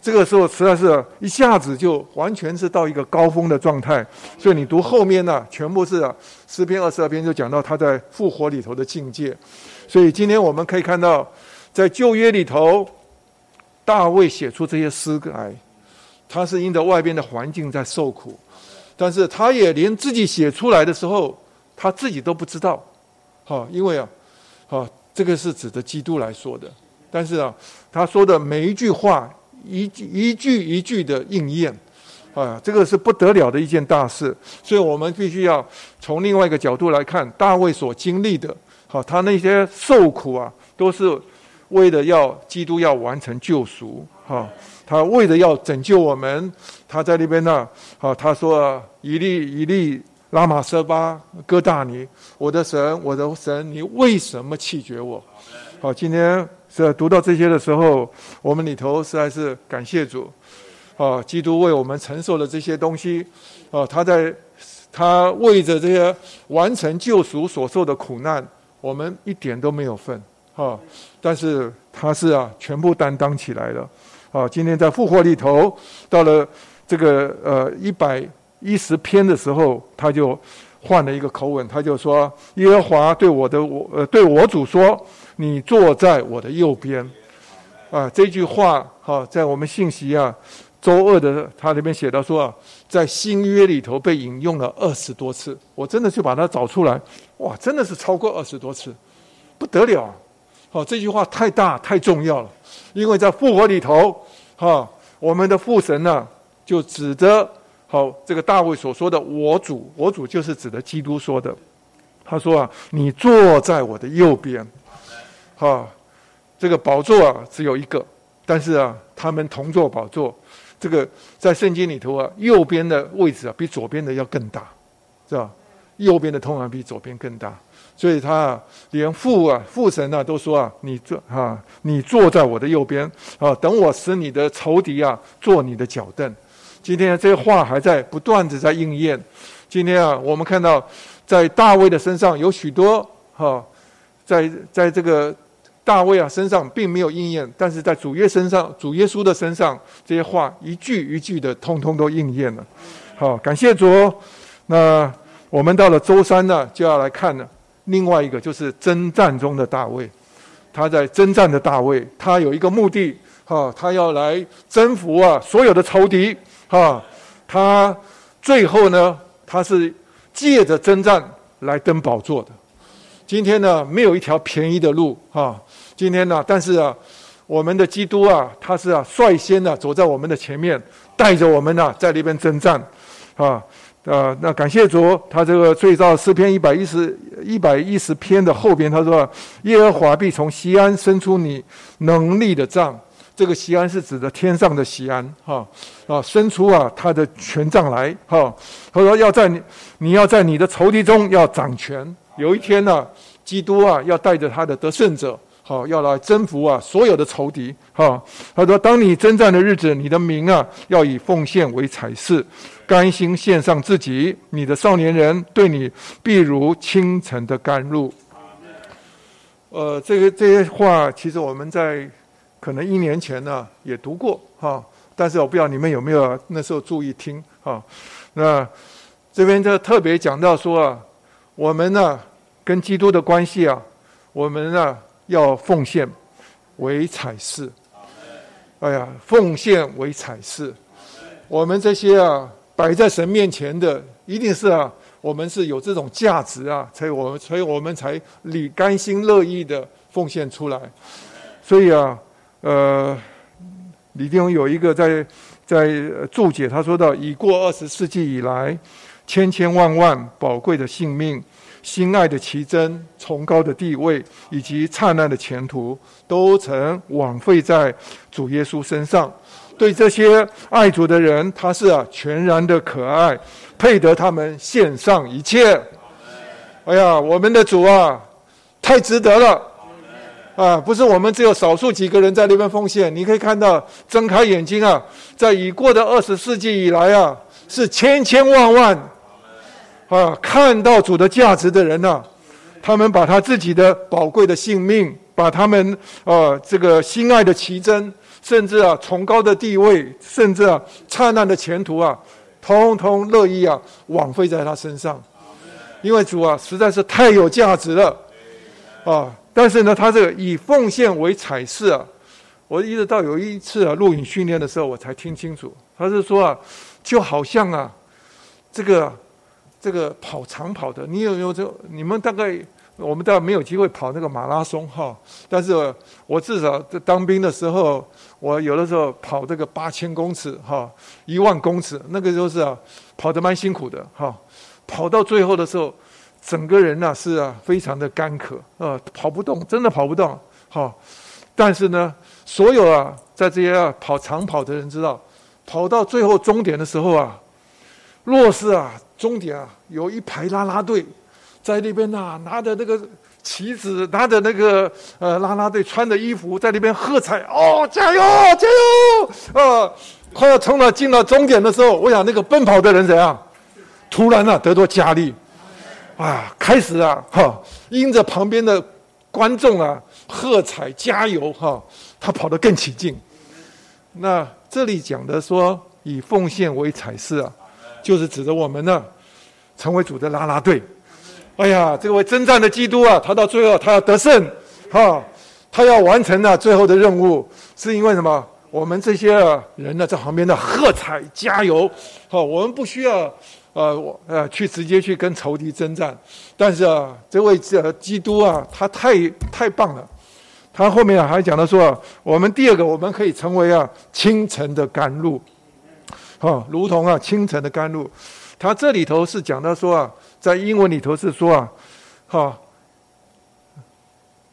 这个时候实在是一下子就完全是到一个高峰的状态，所以你读后面呢，全部是诗篇二十二篇就讲到他在复活里头的境界。所以今天我们可以看到，在旧约里头，大卫写出这些诗来，他是因着外边的环境在受苦，但是他也连自己写出来的时候，他自己都不知道，哈，因为啊，哈，这个是指的基督来说的，但是啊，他说的每一句话。一句一句一句的应验，啊，这个是不得了的一件大事，所以我们必须要从另外一个角度来看大卫所经历的，好，他那些受苦啊，都是为了要基督要完成救赎，哈，他为了要拯救我们，他在那边呢，好，他说一粒一粒拉玛瑟巴哥大尼，我的神，我的神，你为什么弃绝我？好，今天。是读到这些的时候，我们里头实在是感谢主，啊，基督为我们承受了这些东西，啊，他在他为着这些完成救赎所受的苦难，我们一点都没有份，哈，但是他是啊，全部担当起来了，啊，今天在复活里头，到了这个呃一百一十篇的时候，他就换了一个口吻，他就说：耶和华对我的我呃对我主说。你坐在我的右边，啊，这句话哈，在我们信息啊，周二的他那边写到说啊，在新约里头被引用了二十多次，我真的去把它找出来，哇，真的是超过二十多次，不得了，好，这句话太大太重要了，因为在复活里头，哈，我们的父神呢，就指着好这个大卫所说的我主，我主就是指的基督说的，他说啊，你坐在我的右边。哈，这个宝座啊，只有一个，但是啊，他们同坐宝座。这个在圣经里头啊，右边的位置啊，比左边的要更大，是吧？右边的通常比左边更大，所以他啊，连父啊，父神啊，都说啊，你坐啊，你坐在我的右边啊，等我使你的仇敌啊，做你的脚凳。今天这些话还在不断的在应验。今天啊，我们看到在大卫的身上有许多哈，在在这个。大卫啊，身上并没有应验，但是在主耶身上，主耶稣的身上，这些话一句一句的，通通都应验了。好，感谢主。那我们到了周三呢，就要来看了另外一个，就是征战中的大卫。他在征战的大卫，他有一个目的，哈，他要来征服啊所有的仇敌，哈，他最后呢，他是借着征战来登宝座的。今天呢，没有一条便宜的路，哈。今天呢，但是啊，我们的基督啊，他是啊率先呢走在我们的前面，带着我们呢在那边征战，啊。啊，那感谢主，他这个最造诗篇一百一十一百一十篇的后边，他说：“耶和华必从西安伸出你能力的杖。”这个西安是指的天上的西安，哈啊，伸出啊他的权杖来，哈。他说要在你，你要在你的仇敌中要掌权。有一天呢，基督啊要带着他的得胜者。好，要来征服啊所有的仇敌。哈，他说：“当你征战的日子，你的名啊要以奉献为彩饰，甘心献上自己。你的少年人对你必如清晨的甘露。”呃，这个这些话，其实我们在可能一年前呢也读过哈，但是我不知道你们有没有那时候注意听哈。那这边就特别讲到说啊，我们呢跟基督的关系啊，我们呢。要奉献为彩饰，哎呀，奉献为彩饰。我们这些啊，摆在神面前的，一定是啊，我们是有这种价值啊，才我们，所以我们才理甘心乐意的奉献出来。所以啊，呃，李弟兄有一个在在注解，他说到：已过二十世纪以来，千千万万宝贵的性命。心爱的奇珍、崇高的地位以及灿烂的前途，都曾枉费在主耶稣身上。对这些爱主的人，他是啊全然的可爱，配得他们献上一切。哎呀，我们的主啊，太值得了！啊，不是我们只有少数几个人在那边奉献。你可以看到，睁开眼睛啊，在已过的二十世纪以来啊，是千千万万。啊，看到主的价值的人呐，他们把他自己的宝贵的性命，把他们啊这个心爱的奇珍，甚至啊崇高的地位，甚至啊灿烂的前途啊，通通乐意啊枉费在他身上，因为主啊实在是太有价值了啊！但是呢，他这个以奉献为彩饰啊，我一直到有一次啊录影训练的时候，我才听清楚，他是说啊，就好像啊这个。这个跑长跑的，你有没有这？你们大概我们大概没有机会跑那个马拉松哈。但是我至少在当兵的时候，我有的时候跑这个八千公尺哈，一万公尺，那个就是啊，跑得蛮辛苦的哈。跑到最后的时候，整个人呢是啊，非常的干渴啊，跑不动，真的跑不动哈。但是呢，所有啊，在这些啊跑长跑的人知道，跑到最后终点的时候啊，若是啊。终点啊，有一排拉拉队，在那边呐，拿着那个旗子，拿着那个呃拉拉队穿的衣服，在那边喝彩哦，加油加油！啊，快要冲了进了终点的时候，我想那个奔跑的人怎样？突然啊，得到佳丽，啊，开始啊，哈，因着旁边的观众啊喝彩加油哈，他跑得更起劲。那这里讲的说以奉献为彩饰啊。就是指着我们呢，成为主的拉拉队。哎呀，这位征战的基督啊，他到最后他要得胜，哈，他要完成了最后的任务，是因为什么？我们这些人呢，在旁边的喝彩加油，好，我们不需要呃，我呃去直接去跟仇敌征战，但是啊，这位这基督啊，他太太棒了。他后面还讲到说，我们第二个，我们可以成为啊清晨的甘露。哈，如同啊清晨的甘露，他这里头是讲到说啊，在英文里头是说啊，哈，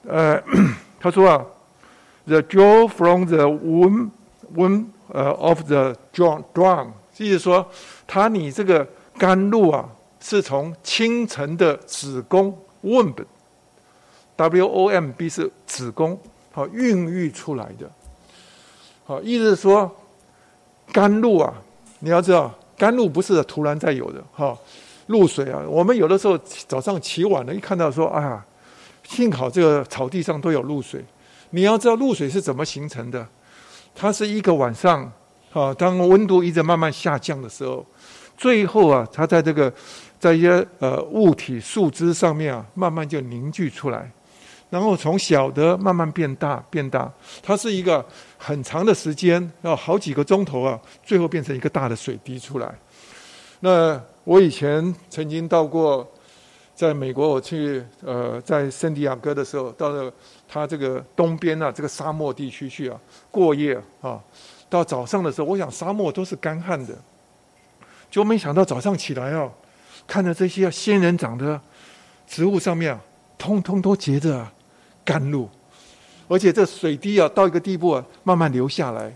呃，他说啊，the joy from the womb womb 呃 of the drum drum，意思说，他你这个甘露啊，是从清晨的子宫 womb，w o m b 是子宫，好孕育出来的，好，意思是说甘露啊。你要知道，甘露不是突然在有的哈。露水啊，我们有的时候早上起晚了，一看到说，哎呀，幸好这个草地上都有露水。你要知道露水是怎么形成的？它是一个晚上啊，当温度一直慢慢下降的时候，最后啊，它在这个在一些呃物体树枝上面啊，慢慢就凝聚出来。然后从小的慢慢变大，变大，它是一个很长的时间，要好几个钟头啊，最后变成一个大的水滴出来。那我以前曾经到过在美国我去呃在圣地亚哥的时候，到了他这个东边啊这个沙漠地区去啊过夜啊，到早上的时候，我想沙漠都是干旱的，就没想到早上起来啊，看着这些仙人掌的植物上面啊，通通都结着甘露，而且这水滴啊到一个地步啊，慢慢流下来，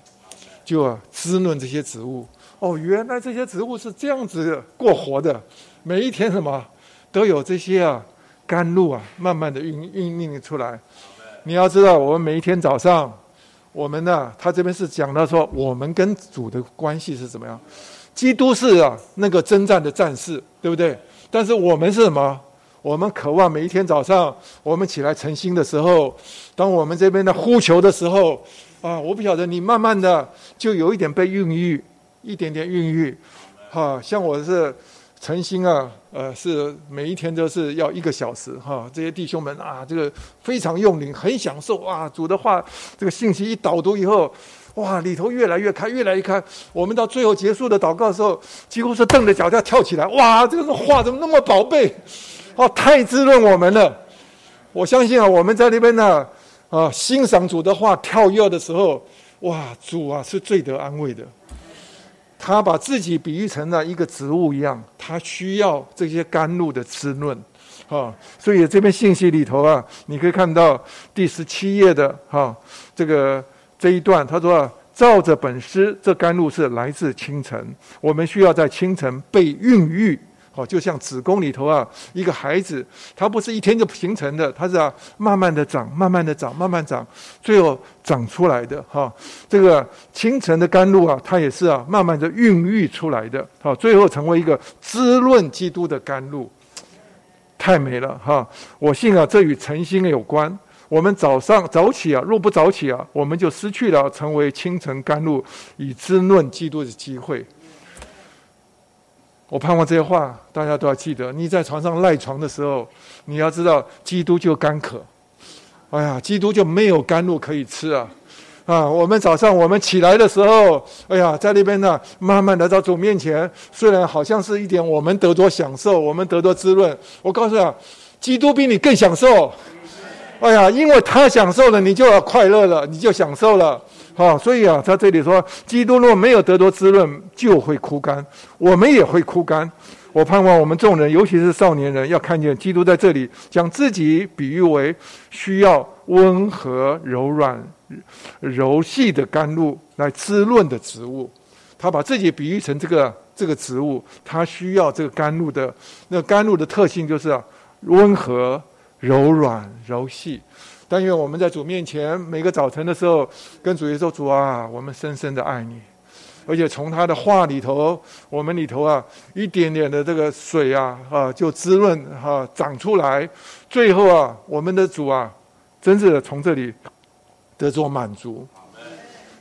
就啊滋润这些植物。哦，原来这些植物是这样子过活的，每一天什么都有这些啊甘露啊，慢慢的运运运出来。你要知道，我们每一天早上，我们呢，他这边是讲到说，我们跟主的关系是怎么样？基督是啊那个征战的战士，对不对？但是我们是什么？我们渴望每一天早上，我们起来晨兴的时候，当我们这边的呼求的时候，啊，我不晓得你慢慢的就有一点被孕育。一点点孕育，哈，像我是诚心啊，呃，是每一天都是要一个小时，哈，这些弟兄们啊，这个非常用力，很享受啊，主的话，这个信息一导读以后，哇，里头越来越开，越来越开。我们到最后结束的祷告的时候，几乎是蹬着脚就要跳起来，哇，这个话怎么那么宝贝？哦，太滋润我们了。我相信啊，我们在那边呢，啊，欣赏主的话，跳跃的时候，哇，主啊，是最得安慰的。他把自己比喻成了一个植物一样，他需要这些甘露的滋润，啊，所以这篇信息里头啊，你可以看到第十七页的哈这个这一段，他说：“啊照着本诗，这甘露是来自清晨，我们需要在清晨被孕育。”哦，就像子宫里头啊，一个孩子，他不是一天就形成的，他是啊，慢慢的长，慢慢的长，慢慢长，最后长出来的哈。这个清晨的甘露啊，它也是啊，慢慢的孕育出来的，好，最后成为一个滋润基督的甘露，太美了哈！我信啊，这与晨星有关。我们早上早起啊，若不早起啊，我们就失去了成为清晨甘露以滋润基督的机会。我盼望这些话大家都要记得。你在床上赖床的时候，你要知道，基督就干渴。哎呀，基督就没有甘露可以吃啊！啊，我们早上我们起来的时候，哎呀，在那边呢，慢慢的到主面前，虽然好像是一点我们得多享受，我们得多滋润。我告诉你，基督比你更享受。哎呀，因为他享受了，你就要快乐了，你就享受了。好，所以啊，在这里说，基督若没有得多滋润，就会枯干，我们也会枯干。我盼望我们众人，尤其是少年人，要看见基督在这里将自己比喻为需要温和、柔软、柔细的甘露来滋润的植物。他把自己比喻成这个这个植物，他需要这个甘露的。那甘露的特性就是啊，温和、柔软、柔细。但愿我们在主面前，每个早晨的时候，跟主耶稣说：“主啊，我们深深的爱你。”而且从他的话里头，我们里头啊，一点点的这个水啊，啊，就滋润哈，长出来。最后啊，我们的主啊，真正的从这里得着满足。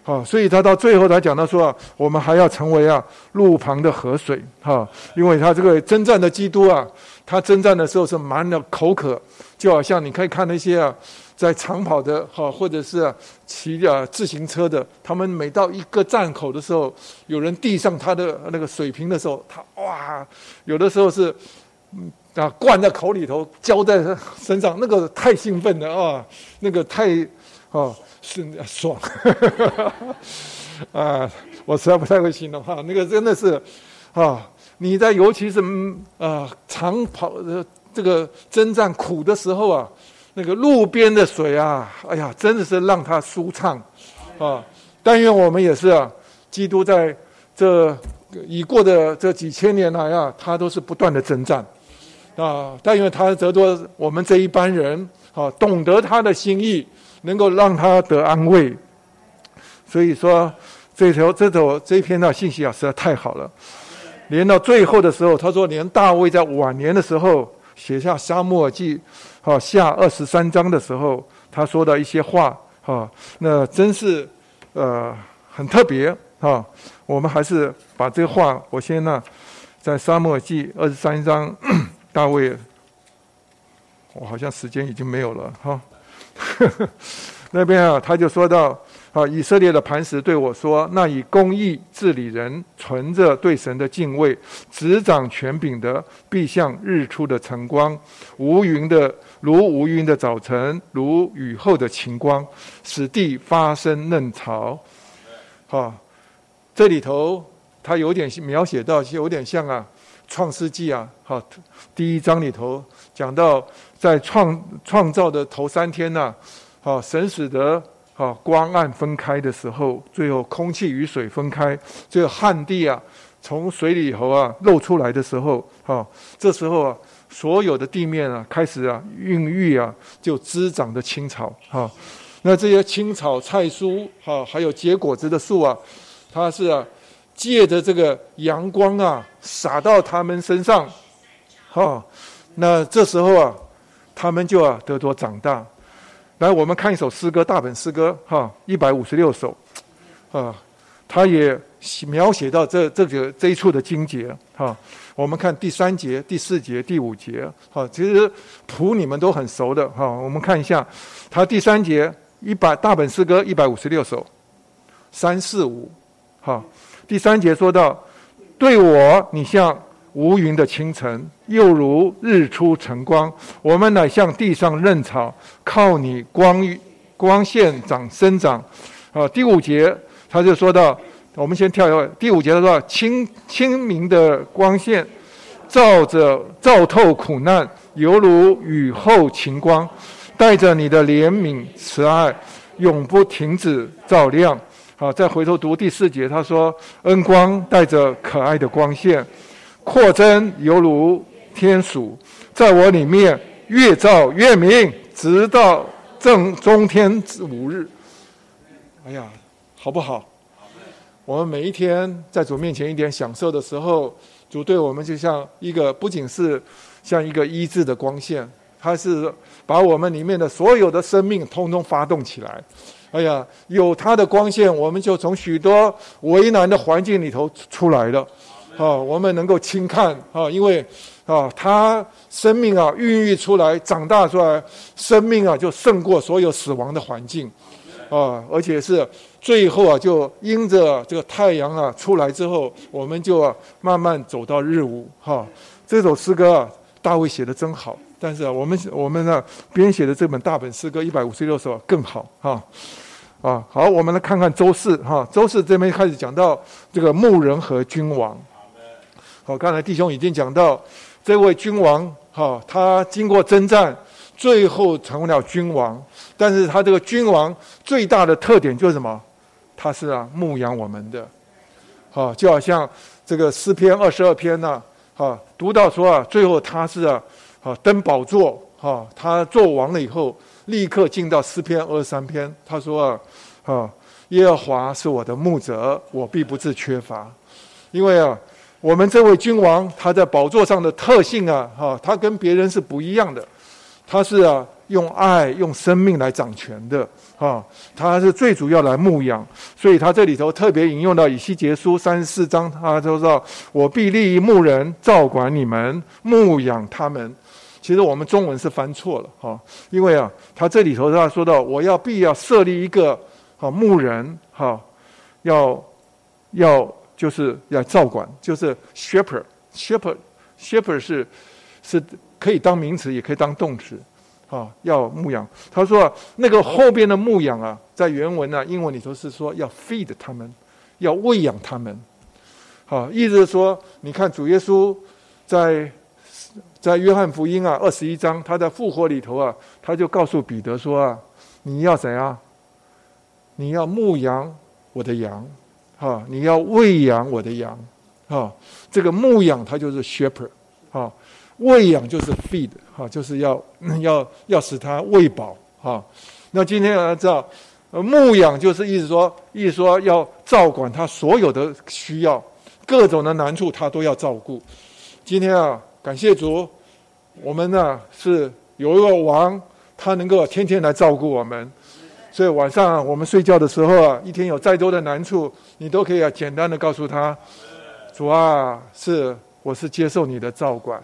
好，所以他到最后他讲到说啊，我们还要成为啊路旁的河水哈，因为他这个征战的基督啊，他征战的时候是满了口渴，就好像你可以看那些啊。在长跑的哈，或者是骑啊自行车的，他们每到一个站口的时候，有人递上他的那个水瓶的时候，他哇，有的时候是啊灌在口里头，浇在身上，那个太兴奋了啊，那个太啊是爽 啊，我实在不太会形容哈，那个真的是啊，你在尤其是啊长跑的这个征战苦的时候啊。那个路边的水啊，哎呀，真的是让他舒畅，啊！但愿我们也是啊，基督在这已过的这几千年来啊，他都是不断的征战，啊！但愿他得多我们这一班人啊，懂得他的心意，能够让他得安慰。所以说，这条这首这篇的信息啊，实在太好了。连到最后的时候，他说，连大卫在晚年的时候写下《沙漠记》。好，下二十三章的时候，他说的一些话，哈，那真是，呃，很特别，哈。我们还是把这话，我先呢，在沙漠记二十三章，大卫，我好像时间已经没有了，哈。那边啊，他就说到，啊，以色列的磐石对我说：“那以公义治理人，存着对神的敬畏，执掌权柄的，必像日出的晨光，无云的如无云的早晨，如雨后的晴光，使地发生嫩草。”好，这里头他有点描写到，有点像啊，《创世纪》啊，好，第一章里头讲到，在创创造的头三天呐，好，神使得。啊，光暗分开的时候，最后空气与水分开，这个旱地啊，从水里头啊露出来的时候，哈，这时候啊，所有的地面啊开始啊孕育啊，就滋长的青草，哈，那这些青草、菜蔬，哈，还有结果子的树啊，它是啊，借着这个阳光啊，洒到它们身上，哈，那这时候啊，它们就啊得多长大。来，我们看一首诗歌，大本诗歌，哈，一百五十六首，啊，他也描写到这这个这一处的经节，哈，我们看第三节、第四节、第五节，哈，其实谱你们都很熟的，哈，我们看一下，他第三节一百大本诗歌一百五十六首，三四五，哈，第三节说到，对我，你像。无云的清晨，又如日出晨光。我们乃像地上嫩草，靠你光光线长生长。啊，第五节他就说到，我们先跳一会。第五节他说，清清明的光线照着照透苦难，犹如雨后晴光，带着你的怜悯慈爱，永不停止照亮。好，再回头读第四节，他说，恩光带着可爱的光线。扩增犹如天数，在我里面越照越明，直到正中天之五日。哎呀，好不好？我们每一天在主面前一点享受的时候，主对我们就像一个，不仅是像一个医治的光线，它是把我们里面的所有的生命通通发动起来。哎呀，有它的光线，我们就从许多为难的环境里头出来了。啊，我们能够轻看啊，因为啊，他生命啊孕育出来、长大出来，生命啊就胜过所有死亡的环境啊，而且是最后啊，就因着这个太阳啊出来之后，我们就慢慢走到日午哈。这首诗歌啊，大卫写的真好，但是啊，我们我们呢编写的这本大本诗歌一百五十六首更好哈。啊，好，我们来看看周四哈，周四这边开始讲到这个牧人和君王。好，刚才弟兄已经讲到，这位君王，哈，他经过征战，最后成为了君王。但是他这个君王最大的特点就是什么？他是啊，牧养我们的，好，就好像这个诗篇二十二篇呢，哈，读到说啊，最后他是啊，好登宝座，哈，他做王了以后，立刻进到诗篇二十三篇，他说啊，啊，耶和华是我的牧者，我必不致缺乏，因为啊。我们这位君王，他在宝座上的特性啊，哈，他跟别人是不一样的。他是啊，用爱、用生命来掌权的，哈，他是最主要来牧养。所以他这里头特别引用到以西结书三十四章，他就说：“我必立一牧人，照管你们，牧养他们。”其实我们中文是翻错了，哈，因为啊，他这里头他说到：“我要必要设立一个好牧人，哈，要要。”就是要照管，就是 shepherd，shepherd，shepherd 是是可以当名词，也可以当动词，啊，要牧养。他说啊那个后边的牧养啊，在原文呢，英文里头是说要 feed 他们，要喂养他们，好，意思是说，你看主耶稣在在约翰福音啊二十一章，他在复活里头啊，他就告诉彼得说啊，你要怎样？你要牧养我的羊。哈，你要喂养我的羊，哈，这个牧养它就是 shepherd，哈，喂养就是 feed，哈，就是要要要使它喂饱，哈。那今天大家知道，牧养就是意思说，意思说要照管他所有的需要，各种的难处他都要照顾。今天啊，感谢主，我们呢是有一个王，他能够天天来照顾我们。所以晚上我们睡觉的时候啊，一天有再多的难处，你都可以啊简单的告诉他：主啊，是我是接受你的照管，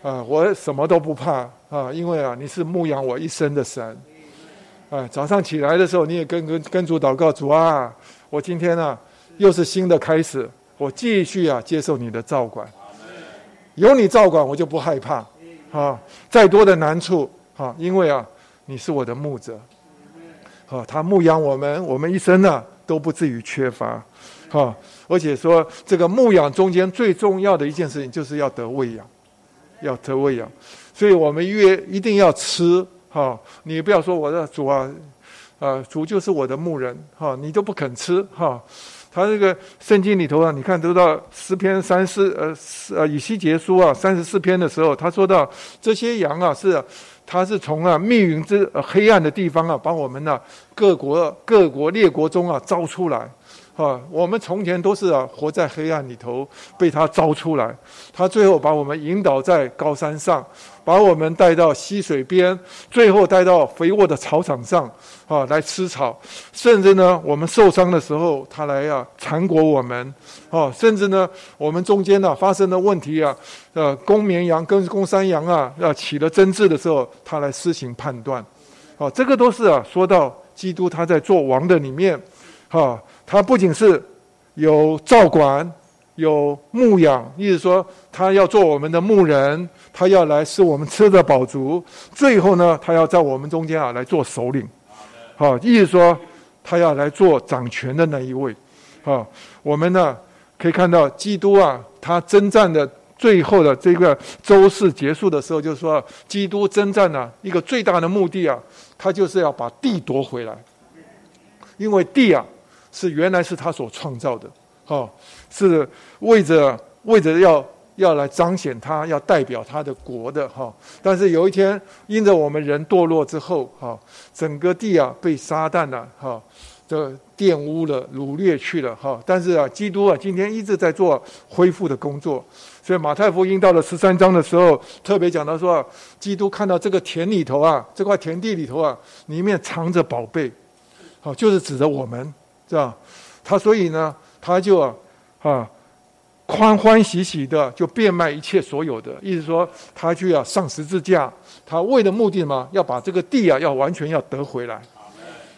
啊，我什么都不怕啊，因为啊你是牧养我一生的神，啊，早上起来的时候，你也跟跟跟主祷告，主啊，我今天呢又是新的开始，我继续啊接受你的照管，有你照管，我就不害怕，啊，再多的难处，啊，因为啊，你是我的牧者，啊，他牧养我们，我们一生呢都不至于缺乏，啊，而且说这个牧养中间最重要的一件事情，就是要得喂养，要得喂养，所以我们越一定要吃。哈，你不要说我的主啊，啊，主就是我的牧人，哈，你都不肯吃，哈。他这个圣经里头啊，你看读到诗篇三四呃呃以西结书啊三十四篇的时候，他说到这些羊啊是，他是从啊密云之黑暗的地方啊，把我们呢各国各国列国中啊招出来。啊，我们从前都是啊，活在黑暗里头，被他招出来。他最后把我们引导在高山上，把我们带到溪水边，最后带到肥沃的草场上，啊，来吃草。甚至呢，我们受伤的时候，他来呀缠裹我们。啊，甚至呢，我们中间呢发生的问题啊，呃，公绵羊跟公山羊啊，要起了争执的时候，他来施行判断。啊，这个都是啊，说到基督他在做王的里面，哈。他不仅是有照管、有牧养，意思说他要做我们的牧人，他要来使我们吃的饱足。最后呢，他要在我们中间啊来做首领，好，意思说他要来做掌权的那一位。好，我们呢可以看到基督啊，他征战的最后的这个周四结束的时候，就是说基督征战呢一个最大的目的啊，他就是要把地夺回来，因为地啊。是原来是他所创造的，哈，是为着为着要要来彰显他，要代表他的国的，哈。但是有一天，因着我们人堕落之后，哈，整个地啊被撒旦了，哈，这玷污了、掳掠去了，哈。但是啊，基督啊，今天一直在做恢复的工作。所以马太福音到了十三章的时候，特别讲到说，基督看到这个田里头啊，这块田地里头啊，里面藏着宝贝，好，就是指着我们。是吧？他所以呢，他就啊，欢欢喜喜的就变卖一切所有的，意思说他就要上十字架，他为的目的嘛，要把这个地啊要完全要得回来，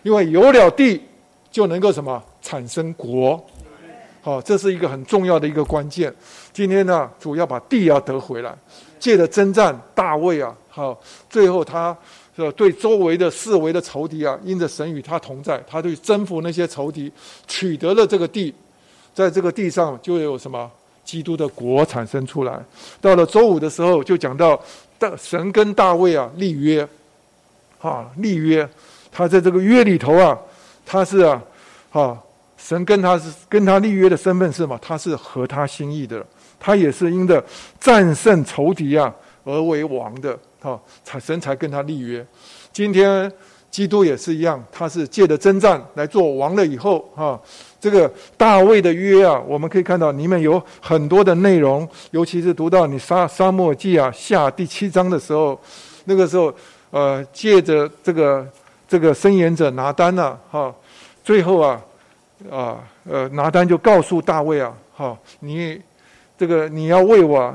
因为有了地就能够什么产生国，好，这是一个很重要的一个关键。今天呢，主要把地要得回来，借着征战大卫啊，好，最后他。对周围的四围的仇敌啊，因着神与他同在，他对征服那些仇敌，取得了这个地，在这个地上就有什么基督的国产生出来。到了周五的时候，就讲到大神跟大卫啊立约，啊立约，他在这个约里头啊，他是啊，啊神跟他是跟他立约的身份是嘛，他是合他心意的，他也是因着战胜仇敌啊而为王的。好，才神才跟他立约。今天基督也是一样，他是借着征战来做王了以后，哈，这个大卫的约啊，我们可以看到里面有很多的内容，尤其是读到你沙沙漠记啊下第七章的时候，那个时候，呃，借着这个这个伸言者拿单呢，哈，最后啊，啊，呃，拿单就告诉大卫啊，哈，你这个你要为我，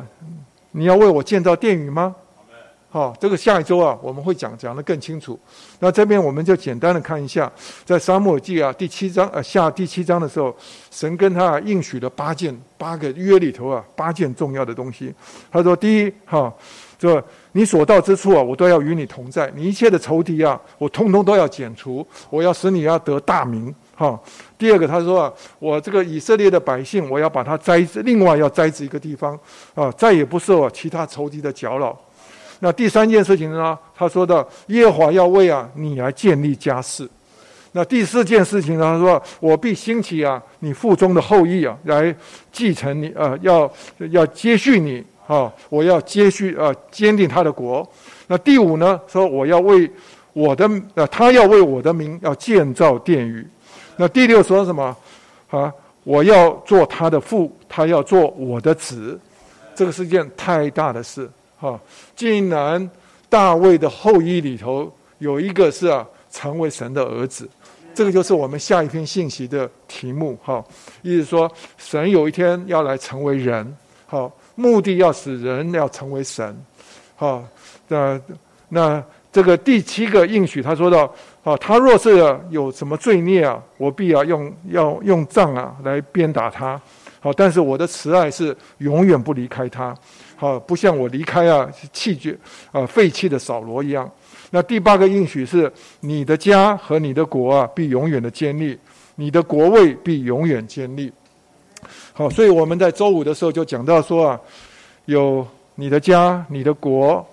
你要为我建造殿宇吗？好，这个下一周啊，我们会讲讲得更清楚。那这边我们就简单的看一下，在沙漠记啊第七章呃下第七章的时候，神跟他应许了八件八个约里头啊八件重要的东西。他说：第一，哈，这你所到之处啊，我都要与你同在，你一切的仇敌啊，我通通都要剪除，我要使你要得大名。哈，第二个他说啊，我这个以色列的百姓，我要把它栽，另外要栽植一个地方啊，再也不受啊其他仇敌的搅扰。那第三件事情呢？他说的耶和华要为啊你来建立家室。那第四件事情呢？他说我必兴起啊你腹中的后裔啊来继承你呃要要接续你啊我要接续呃坚定他的国。那第五呢？说我要为我的呃他要为我的名要建造殿宇。那第六说什么啊？我要做他的父，他要做我的子。这个是件太大的事。啊，竟然大卫的后裔里头有一个是啊，成为神的儿子，这个就是我们下一篇信息的题目。哈，意思说神有一天要来成为人，好，目的要使人要成为神。好，那那这个第七个应许，他说到啊，他若是有什么罪孽啊，我必要用要用杖啊来鞭打他。好，但是我的慈爱是永远不离开他。好，不像我离开啊弃绝啊废弃的扫罗一样。那第八个应许是你的家和你的国啊必永远的坚立，你的国位必永远坚立。好，所以我们在周五的时候就讲到说啊，有你的家、你的国，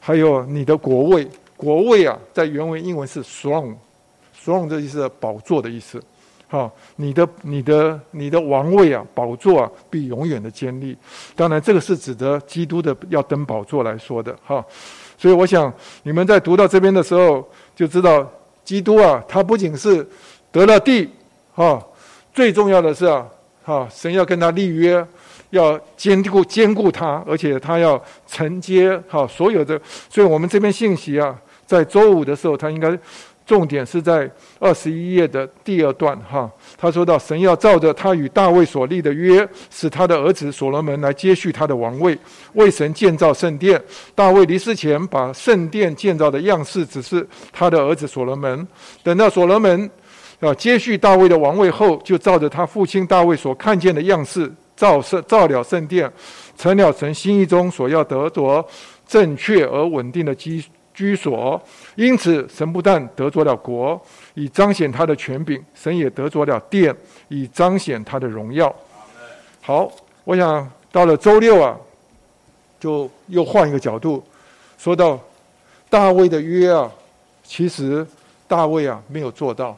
还有你的国位。国位啊，在原文英文是 throne，throne 这意思宝座的意思。好，你的、你的、你的王位啊，宝座啊，必永远的坚立。当然，这个是指的基督的要登宝座来说的。哈，所以我想你们在读到这边的时候，就知道基督啊，他不仅是得了地，哈，最重要的是啊，哈，神要跟他立约，要坚固坚固他，而且他要承接哈所有的。所以我们这边信息啊。在周五的时候，他应该重点是在二十一页的第二段哈。他说到神要照着他与大卫所立的约，使他的儿子所罗门来接续他的王位，为神建造圣殿。大卫离世前，把圣殿建造的样式只是他的儿子所罗门。等到所罗门啊接续大卫的王位后，就照着他父亲大卫所看见的样式造圣造了圣殿，成了神心意中所要得着正确而稳定的基。居所，因此神不但得着了国，以彰显他的权柄；神也得着了殿，以彰显他的荣耀。好，我想到了周六啊，就又换一个角度，说到大卫的约啊，其实大卫啊没有做到。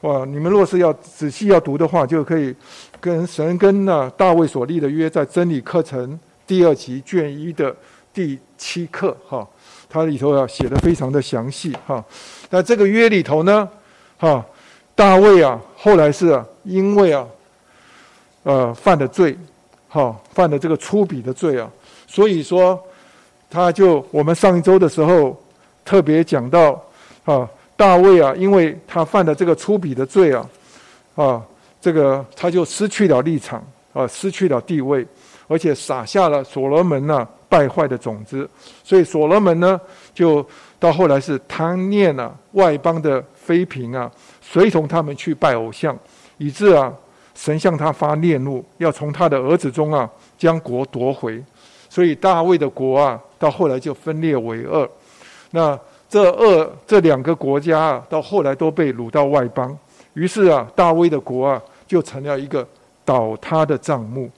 哇，你们若是要仔细要读的话，就可以跟神跟那大卫所立的约，在真理课程第二集卷一的第七课哈。它里头啊写的非常的详细哈，那这个约里头呢，哈，大卫啊后来是因为啊，呃犯的罪，哈犯的这个粗鄙的罪啊，所以说他就我们上一周的时候特别讲到啊，大卫啊，因为他犯的这个粗鄙的罪啊，啊这个他就失去了立场啊，失去了地位，而且撒下了所罗门呐。败坏的种子，所以所罗门呢，就到后来是贪念啊外邦的妃嫔啊，随同他们去拜偶像，以致啊，神向他发烈怒，要从他的儿子中啊，将国夺回。所以大卫的国啊，到后来就分裂为二。那这二这两个国家啊，到后来都被掳到外邦。于是啊，大卫的国啊，就成了一个倒塌的账目。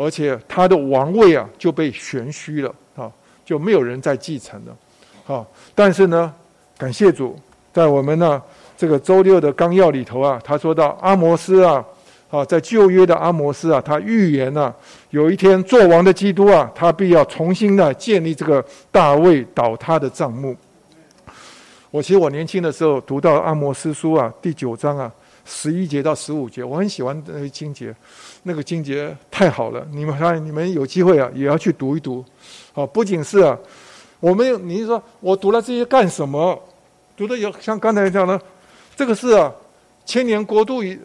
而且他的王位啊就被悬虚了啊，就没有人再继承了，啊！但是呢，感谢主，在我们呢这个周六的纲要里头啊，他说到阿摩斯啊，啊，在旧约的阿摩斯啊，他预言呢，有一天做王的基督啊，他必要重新的建立这个大卫倒塌的账目。我其实我年轻的时候读到阿摩斯书啊第九章啊十一节到十五节，我很喜欢那个经节。那个经节太好了，你们看，你们有机会啊，也要去读一读。好，不仅是啊，我们，你说我读了这些干什么？读的有像刚才讲的，这个是啊，千年国度与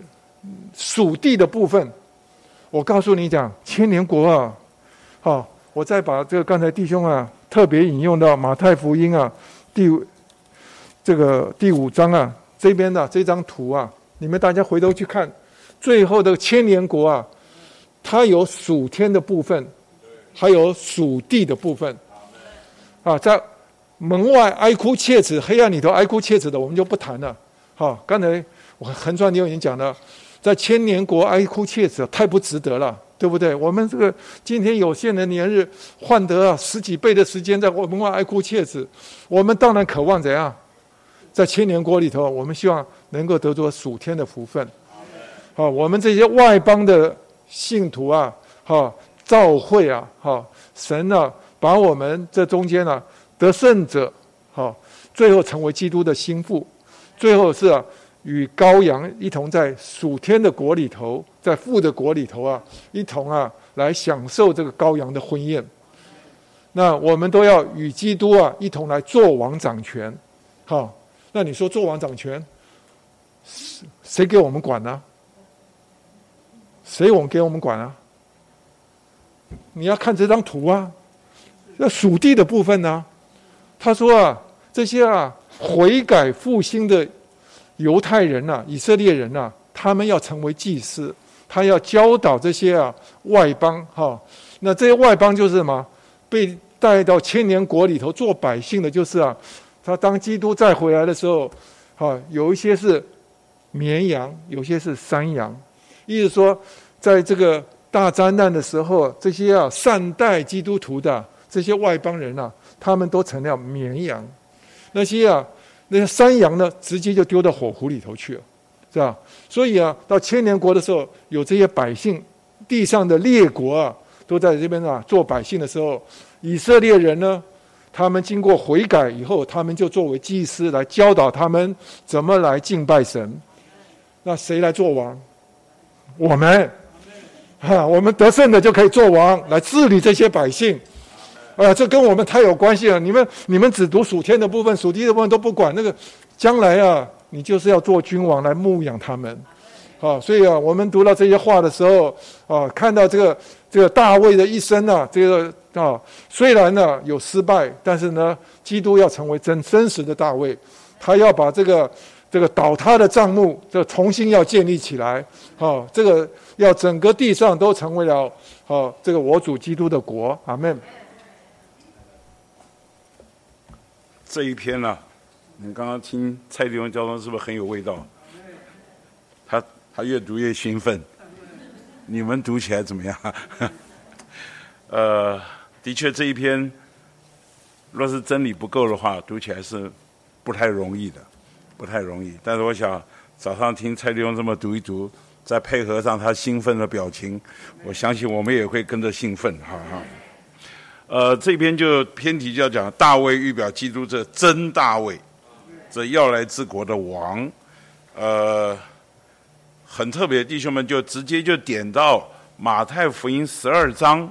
属地的部分。我告诉你讲，千年国啊，好，我再把这个刚才弟兄啊特别引用到马太福音啊第这个第五章啊这边的这张图啊，你们大家回头去看。最后的千年国啊，它有属天的部分，还有属地的部分。啊，在门外哀哭切齿，黑暗里头哀哭切齿的，我们就不谈了。好，刚才我横川牛已经讲了，在千年国哀哭切齿，太不值得了，对不对？我们这个今天有限的年日，换得啊十几倍的时间，在门外哀哭切齿，我们当然渴望怎样？在千年国里头，我们希望能够得着属天的福分。好，我们这些外邦的信徒啊，哈，召会啊，哈，神呢，把我们这中间呢得胜者，哈，最后成为基督的心腹，最后是啊，与羔羊一同在属天的国里头，在父的国里头啊，一同啊来享受这个羔羊的婚宴。那我们都要与基督啊一同来做王掌权，好，那你说做王掌权，谁谁给我们管呢？谁我们给我们管啊？你要看这张图啊，那属地的部分呢？他说啊，这些啊悔改复兴的犹太人呐，以色列人呐，他们要成为祭司，他要教导这些啊外邦哈。那这些外邦就是什么？被带到千年国里头做百姓的，就是啊，他当基督再回来的时候，哈，有一些是绵羊，有些是山羊，意思说，在这个大灾难的时候，这些啊善待基督徒的这些外邦人啊，他们都成了绵羊，那些啊那些山羊呢，直接就丢到火湖里头去了，是吧？所以啊，到千年国的时候，有这些百姓，地上的列国啊。都在这边啊，做百姓的时候，以色列人呢，他们经过悔改以后，他们就作为祭司来教导他们怎么来敬拜神。那谁来做王？我们，哈，我们得胜的就可以做王，来治理这些百姓。啊，这跟我们太有关系了。你们，你们只读属天的部分，属地的部分都不管。那个将来啊，你就是要做君王来牧养他们。啊，所以啊，我们读到这些话的时候，啊，看到这个这个大卫的一生呢，这个啊，虽然呢有失败，但是呢，基督要成为真真实的大卫，他要把这个这个倒塌的帐幕，这重新要建立起来，啊，这个要整个地上都成为了啊，这个我主基督的国，阿门。这一篇呢，你刚刚听蔡弟兄交通是不是很有味道？他。他越读越兴奋，你们读起来怎么样？呃，的确这一篇，若是真理不够的话，读起来是不太容易的，不太容易。但是我想早上听蔡立勇这么读一读，再配合上他兴奋的表情，我相信我们也会跟着兴奋，哈哈。呃，这篇就偏题就要讲大卫预表基督这真大卫，这要来治国的王，呃。很特别，弟兄们就直接就点到马太福音十二章，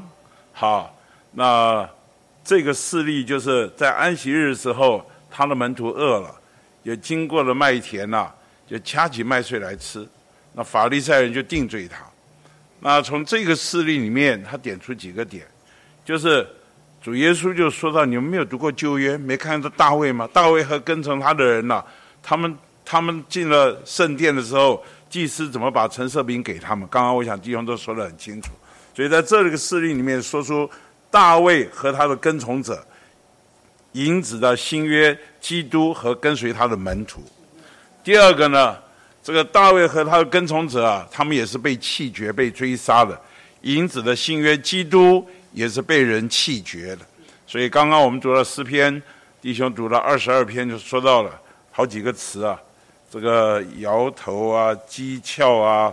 好，那这个事例就是在安息日的时候，他的门徒饿了，也经过了麦田呐，就掐起麦穗来吃，那法利赛人就定罪他。那从这个事例里面，他点出几个点，就是主耶稣就说到：你们没有读过旧约，没看到大卫吗？大卫和跟从他的人呐，他们他们进了圣殿的时候。祭司怎么把陈设饼给他们？刚刚我想弟兄都说得很清楚，所以在这个事例里面说出大卫和他的跟从者，引子的新约基督和跟随他的门徒。第二个呢，这个大卫和他的跟从者啊，他们也是被弃绝、被追杀的，引子的新约基督也是被人弃绝的。所以刚刚我们读了诗篇，弟兄读了二十二篇，就说到了好几个词啊。这个摇头啊，讥诮啊，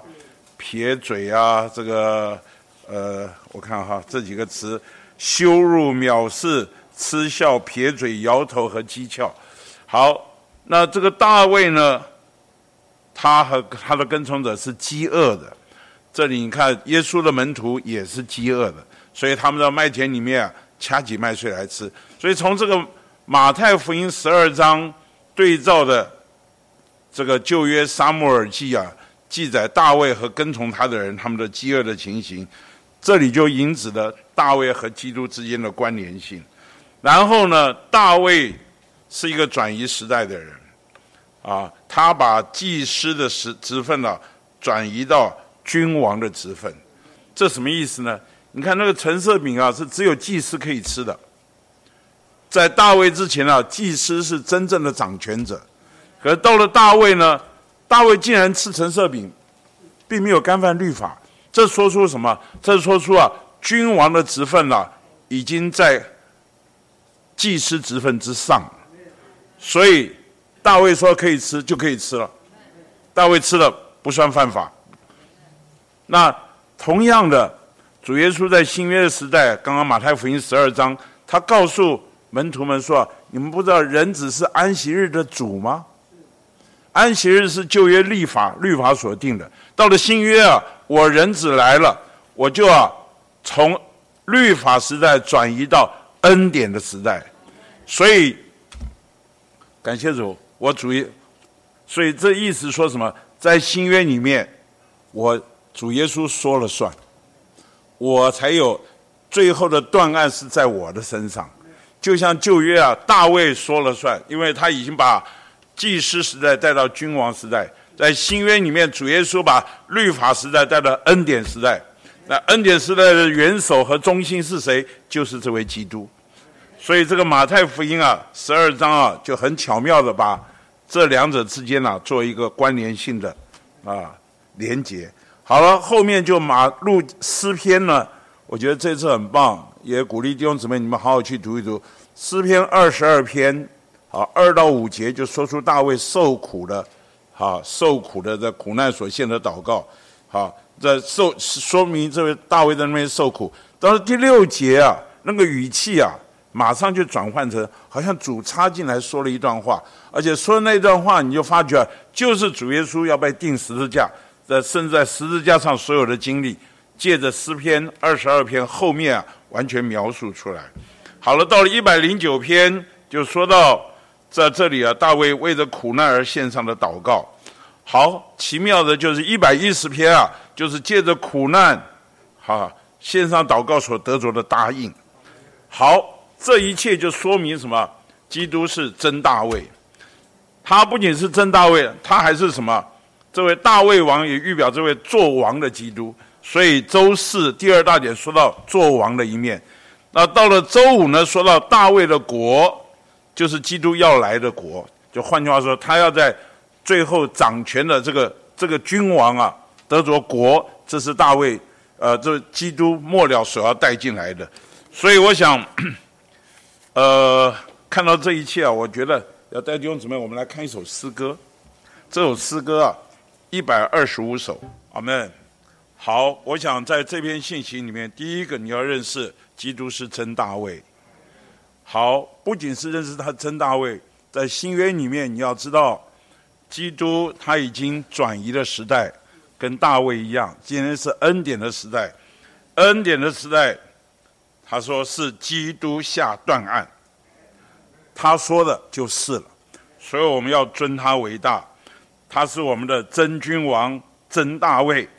撇嘴啊，这个呃，我看哈这几个词：羞辱、藐视、嗤笑、撇嘴、摇头和讥诮。好，那这个大卫呢，他和他的跟从者是饥饿的。这里你看，耶稣的门徒也是饥饿的，所以他们在麦田里面掐起麦穗来吃。所以从这个马太福音十二章对照的。这个旧约沙漠耳记啊，记载大卫和跟从他的人他们的饥饿的情形，这里就引指了大卫和基督之间的关联性。然后呢，大卫是一个转移时代的人，啊，他把祭司的职职分呢转移到君王的职分，这什么意思呢？你看那个陈设饼啊，是只有祭司可以吃的，在大卫之前啊，祭司是真正的掌权者。可到了大卫呢，大卫竟然吃陈设饼，并没有干犯律法，这说出什么？这说出啊，君王的职分啊，已经在祭司职分之上，所以大卫说可以吃就可以吃了，大卫吃了不算犯法。那同样的，主耶稣在新约的时代，刚刚马太福音十二章，他告诉门徒们说：“你们不知道人子是安息日的主吗？”安息日是旧约立法律法所定的，到了新约啊，我人子来了，我就要从律法时代转移到恩典的时代，所以感谢主，我主耶，所以这意思说什么？在新约里面，我主耶稣说了算，我才有最后的断案是在我的身上，就像旧约啊，大卫说了算，因为他已经把祭司时代带到君王时代。在新约里面，主耶稣把律法时代带到恩典时代。那恩典时代的元首和中心是谁？就是这位基督。所以这个马太福音啊，十二章啊，就很巧妙的把这两者之间呢做一个关联性的啊连接。好了，后面就马路诗篇呢，我觉得这次很棒，也鼓励弟兄姊妹你们好好去读一读诗篇二十二篇，好二到五节就说出大卫受苦的。好，受苦的在苦难所献的祷告，好，这受说明这位大卫在那边受苦。到了第六节啊，那个语气啊，马上就转换成好像主插进来说了一段话，而且说的那段话，你就发觉就是主耶稣要被钉十字架，在甚至在十字架上所有的经历，借着诗篇二十二篇后面啊，完全描述出来。好了，到了一百零九篇，就说到。在这里啊，大卫为着苦难而献上的祷告，好奇妙的，就是一百一十篇啊，就是借着苦难，哈，献上祷告所得着的答应。好，这一切就说明什么？基督是真大卫，他不仅是真大卫，他还是什么？这位大卫王也预表这位做王的基督。所以周四第二大点说到做王的一面，那到了周五呢，说到大卫的国。就是基督要来的国，就换句话说，他要在最后掌权的这个这个君王啊，得着国，这是大卫，呃，这基督末了所要带进来的。所以我想，呃，看到这一切啊，我觉得要带弟兄姊妹，我们来看一首诗歌。这首诗歌啊，一百二十五首，阿门。好，我想在这篇信息里面，第一个你要认识，基督是真大卫。好，不仅是认识他真大卫，在新约里面，你要知道，基督他已经转移的时代，跟大卫一样，今天是恩典的时代，恩典的时代，他说是基督下断案，他说的就是了，所以我们要尊他为大，他是我们的真君王，真大卫。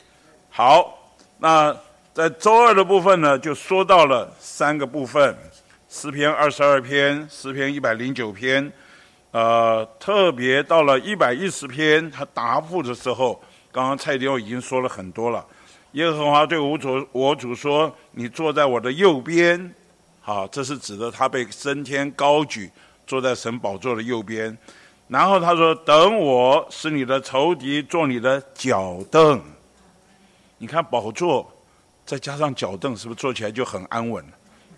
好，那在周二的部分呢，就说到了三个部分。诗篇二十二篇，诗篇一百零九篇，呃，特别到了一百一十篇，他答复的时候，刚刚蔡丁已经说了很多了。耶和华对我主我主说：“你坐在我的右边。”好，这是指的他被升天高举，坐在神宝座的右边。然后他说：“等我是你的仇敌，做你的脚凳。”你看宝座，再加上脚凳，是不是坐起来就很安稳？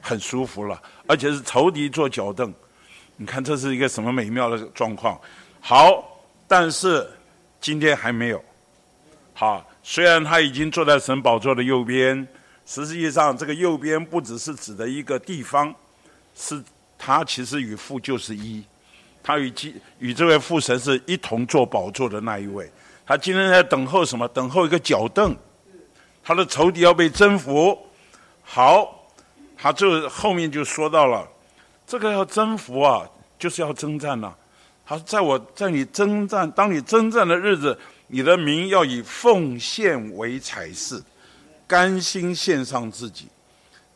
很舒服了，而且是仇敌坐脚凳，你看这是一个什么美妙的状况？好，但是今天还没有。好，虽然他已经坐在神宝座的右边，实际上这个右边不只是指的一个地方，是他其实与父就是一，他与基与这位父神是一同坐宝座的那一位。他今天在等候什么？等候一个脚凳，他的仇敌要被征服。好。他这后面就说到了，这个要征服啊，就是要征战呐。他说，在我在你征战，当你征战的日子，你的名要以奉献为彩饰，甘心献上自己。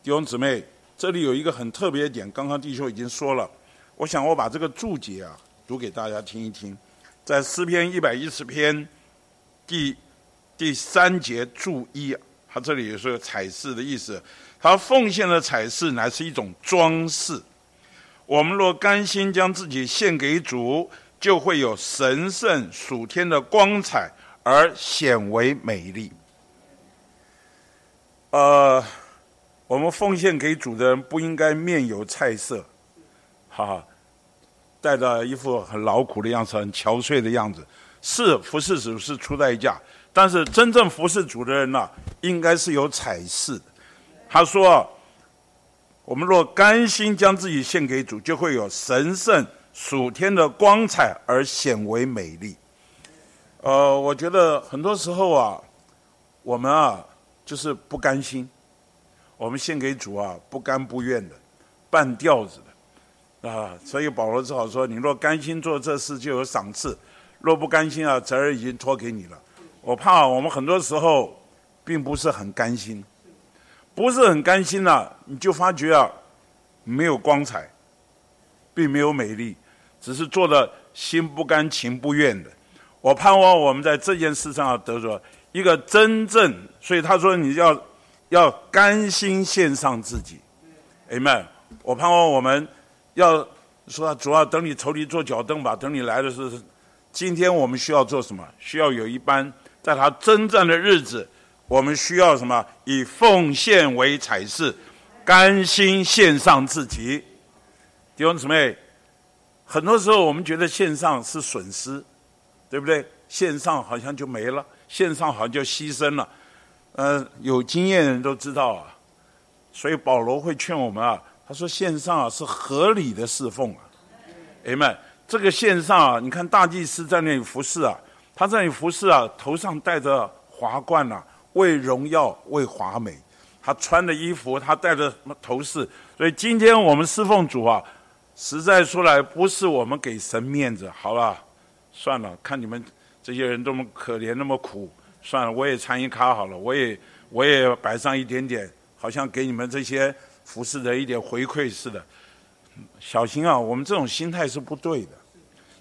弟兄姊妹，这里有一个很特别的点，刚刚弟兄已经说了，我想我把这个注解啊读给大家听一听，在诗篇一百一十篇第第三节注一，他这里也是个彩饰的意思。他奉献的彩饰乃是一种装饰。我们若甘心将自己献给主，就会有神圣属天的光彩，而显为美丽。呃，我们奉献给主的人不应该面有菜色，哈哈，带着一副很劳苦的样子、很憔悴的样子。是服侍主是出代价，但是真正服侍主的人呢，应该是有彩饰的。他说：“我们若甘心将自己献给主，就会有神圣属天的光彩而显为美丽。”呃，我觉得很多时候啊，我们啊就是不甘心，我们献给主啊不甘不愿的，半吊子的啊。所以保罗只好说：“你若甘心做这事，就有赏赐；若不甘心啊，责任已经托给你了。”我怕我们很多时候并不是很甘心。不是很甘心了，你就发觉啊，没有光彩，并没有美丽，只是做的心不甘情不愿的。我盼望我们在这件事上得着一个真正，所以他说你要要甘心献上自己，Amen。我盼望我们要说主要等你筹离做脚凳吧，等你来的是今天我们需要做什么？需要有一班在他征战的日子，我们需要什么？以奉献为彩饰，甘心献上自己。弟兄姊妹，很多时候我们觉得线上是损失。对不对？线上好像就没了，线上好像就牺牲了。呃，有经验的人都知道啊，所以保罗会劝我们啊，他说线上啊是合理的侍奉啊。哎们，这个线上啊，你看大祭司在那里服侍啊，他在那里服侍啊，头上戴着华冠呐，为荣耀，为华美。他穿的衣服，他戴着什么头饰？所以今天我们侍奉主啊，实在说来，不是我们给神面子，好了。算了，看你们这些人多么可怜，那么苦。算了，我也参与卡好了，我也我也摆上一点点，好像给你们这些服侍的一点回馈似的。小心啊，我们这种心态是不对的。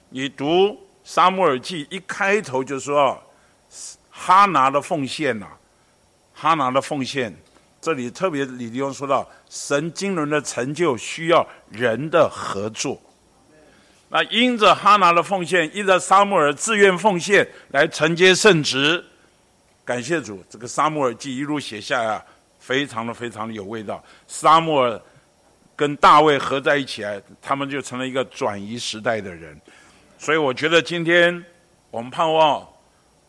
你读《沙漠耳记》一开头就说哈拿的奉献呐，哈拿的奉献，这里特别李弟兄说到，神经纶的成就需要人的合作。那因着哈拿的奉献，因着沙漠尔自愿奉献来承接圣职，感谢主，这个沙漠尔记一路写下来，非常的非常的有味道。沙漠尔跟大卫合在一起啊，他们就成了一个转移时代的人。所以我觉得今天我们盼望，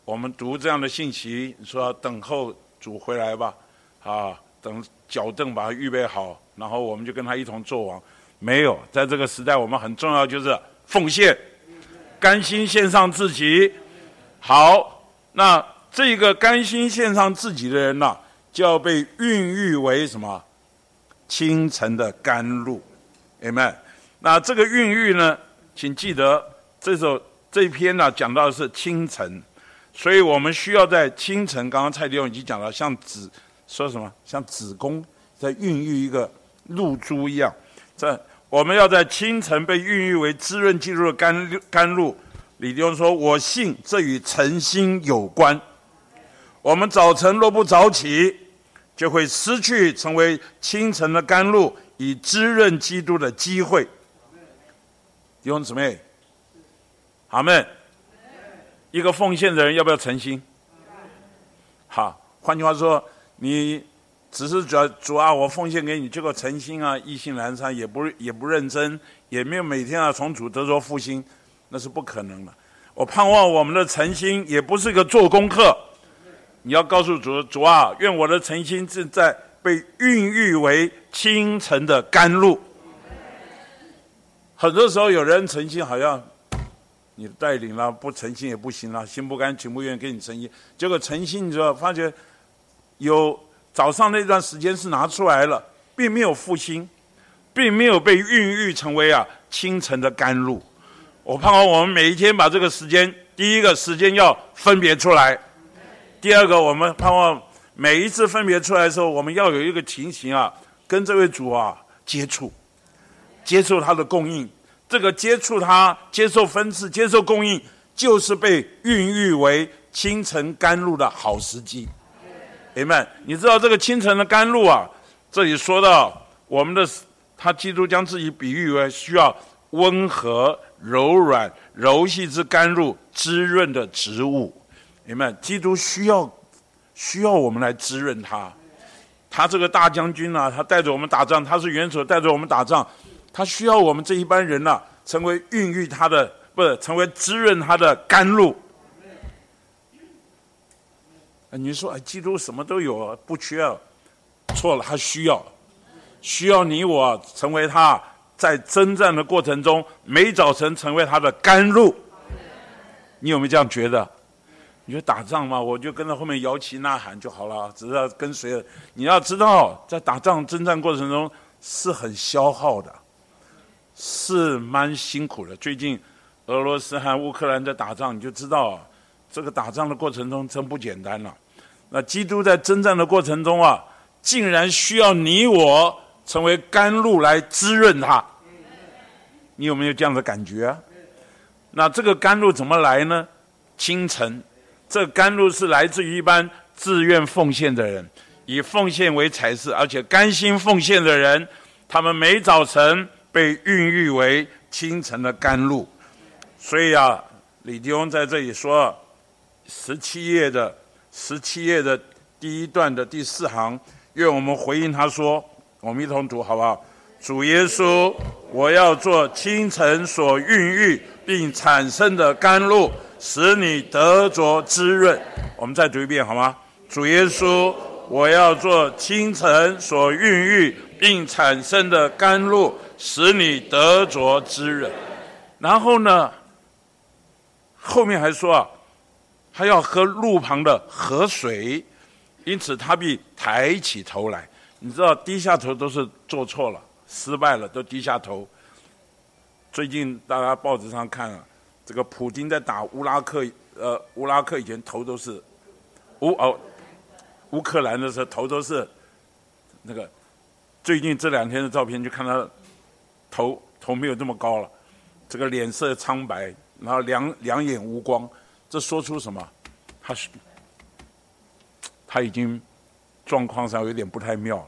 我们读这样的信息，说等候主回来吧，啊，等脚凳把它预备好，然后我们就跟他一同做王。没有，在这个时代，我们很重要就是奉献，甘心献上自己。好，那这个甘心献上自己的人呢，就要被孕育为什么？清晨的甘露，Amen。那这个孕育呢，请记得这首这篇呢，讲到的是清晨，所以我们需要在清晨。刚刚蔡弟兄已经讲了，像子说什么，像子宫在孕育一个露珠一样，在。我们要在清晨被孕育为滋润基督的甘甘露。李弟兄说：“我信这与诚心有关。我们早晨若不早起，就会失去成为清晨的甘露，以滋润基督的机会。”弟兄姊妹，好们，一个奉献的人要不要诚心？好，换句话说，你。只是主主啊，我奉献给你，结果诚心啊，意兴阑珊，也不也不认真，也没有每天啊从主得着复兴，那是不可能的。我盼望我们的诚心也不是一个做功课，你要告诉主主啊，愿我的诚心正在被孕育为清晨的甘露。很多时候有人诚心好像你带领了，不诚信也不行了，心不甘情不愿给你诚心，结果诚信之后发觉有。早上那段时间是拿出来了，并没有复兴，并没有被孕育成为啊清晨的甘露。我盼望我们每一天把这个时间，第一个时间要分别出来；第二个，我们盼望每一次分别出来的时候，我们要有一个情形啊，跟这位主啊接触，接受他的供应。这个接触他、接受分赐、接受供应，就是被孕育为清晨甘露的好时机。明白，你知道这个清晨的甘露啊？这里说到我们的他基督将自己比喻为需要温和、柔软、柔细之甘露滋润的植物。明白，基督需要需要我们来滋润他。他这个大将军呢，他带着我们打仗，他是元首带着我们打仗，他需要我们这一班人呐，成为孕育他的，不是成为滋润他的甘露。你说哎，基督什么都有，不缺，错了，他需要，需要你我成为他在征战的过程中，每早晨成为他的甘露。你有没有这样觉得？你说打仗嘛，我就跟在后面摇旗呐喊就好了，只要跟随。你要知道，在打仗征战过程中是很消耗的，是蛮辛苦的。最近俄罗斯和乌克兰在打仗，你就知道。这个打仗的过程中真不简单了。那基督在征战的过程中啊，竟然需要你我成为甘露来滋润他。你有没有这样的感觉啊？那这个甘露怎么来呢？清晨，这甘露是来自于一般自愿奉献的人，以奉献为才是，而且甘心奉献的人，他们每早晨被孕育为清晨的甘露。所以啊，李弟兄在这里说，十七页的十七页的第一段的第四行，愿我们回应他说，我们一同读好不好？主耶稣，我要做清晨所孕育并产生的甘露，使你得着滋润。我们再读一遍好吗？主耶稣，我要做清晨所孕育并产生的甘露，使你得着滋润。然后呢，后面还说啊，他要喝路旁的河水，因此他必抬起头来。你知道，低下头都是做错了。失败了，都低下头。最近大家报纸上看了，这个普京在打乌拉克，呃，乌拉克以前头都是乌哦，乌克兰的时候头都是那个。最近这两天的照片就看他头头没有这么高了，这个脸色苍白，然后两两眼无光，这说出什么？他是他已经状况上有点不太妙了。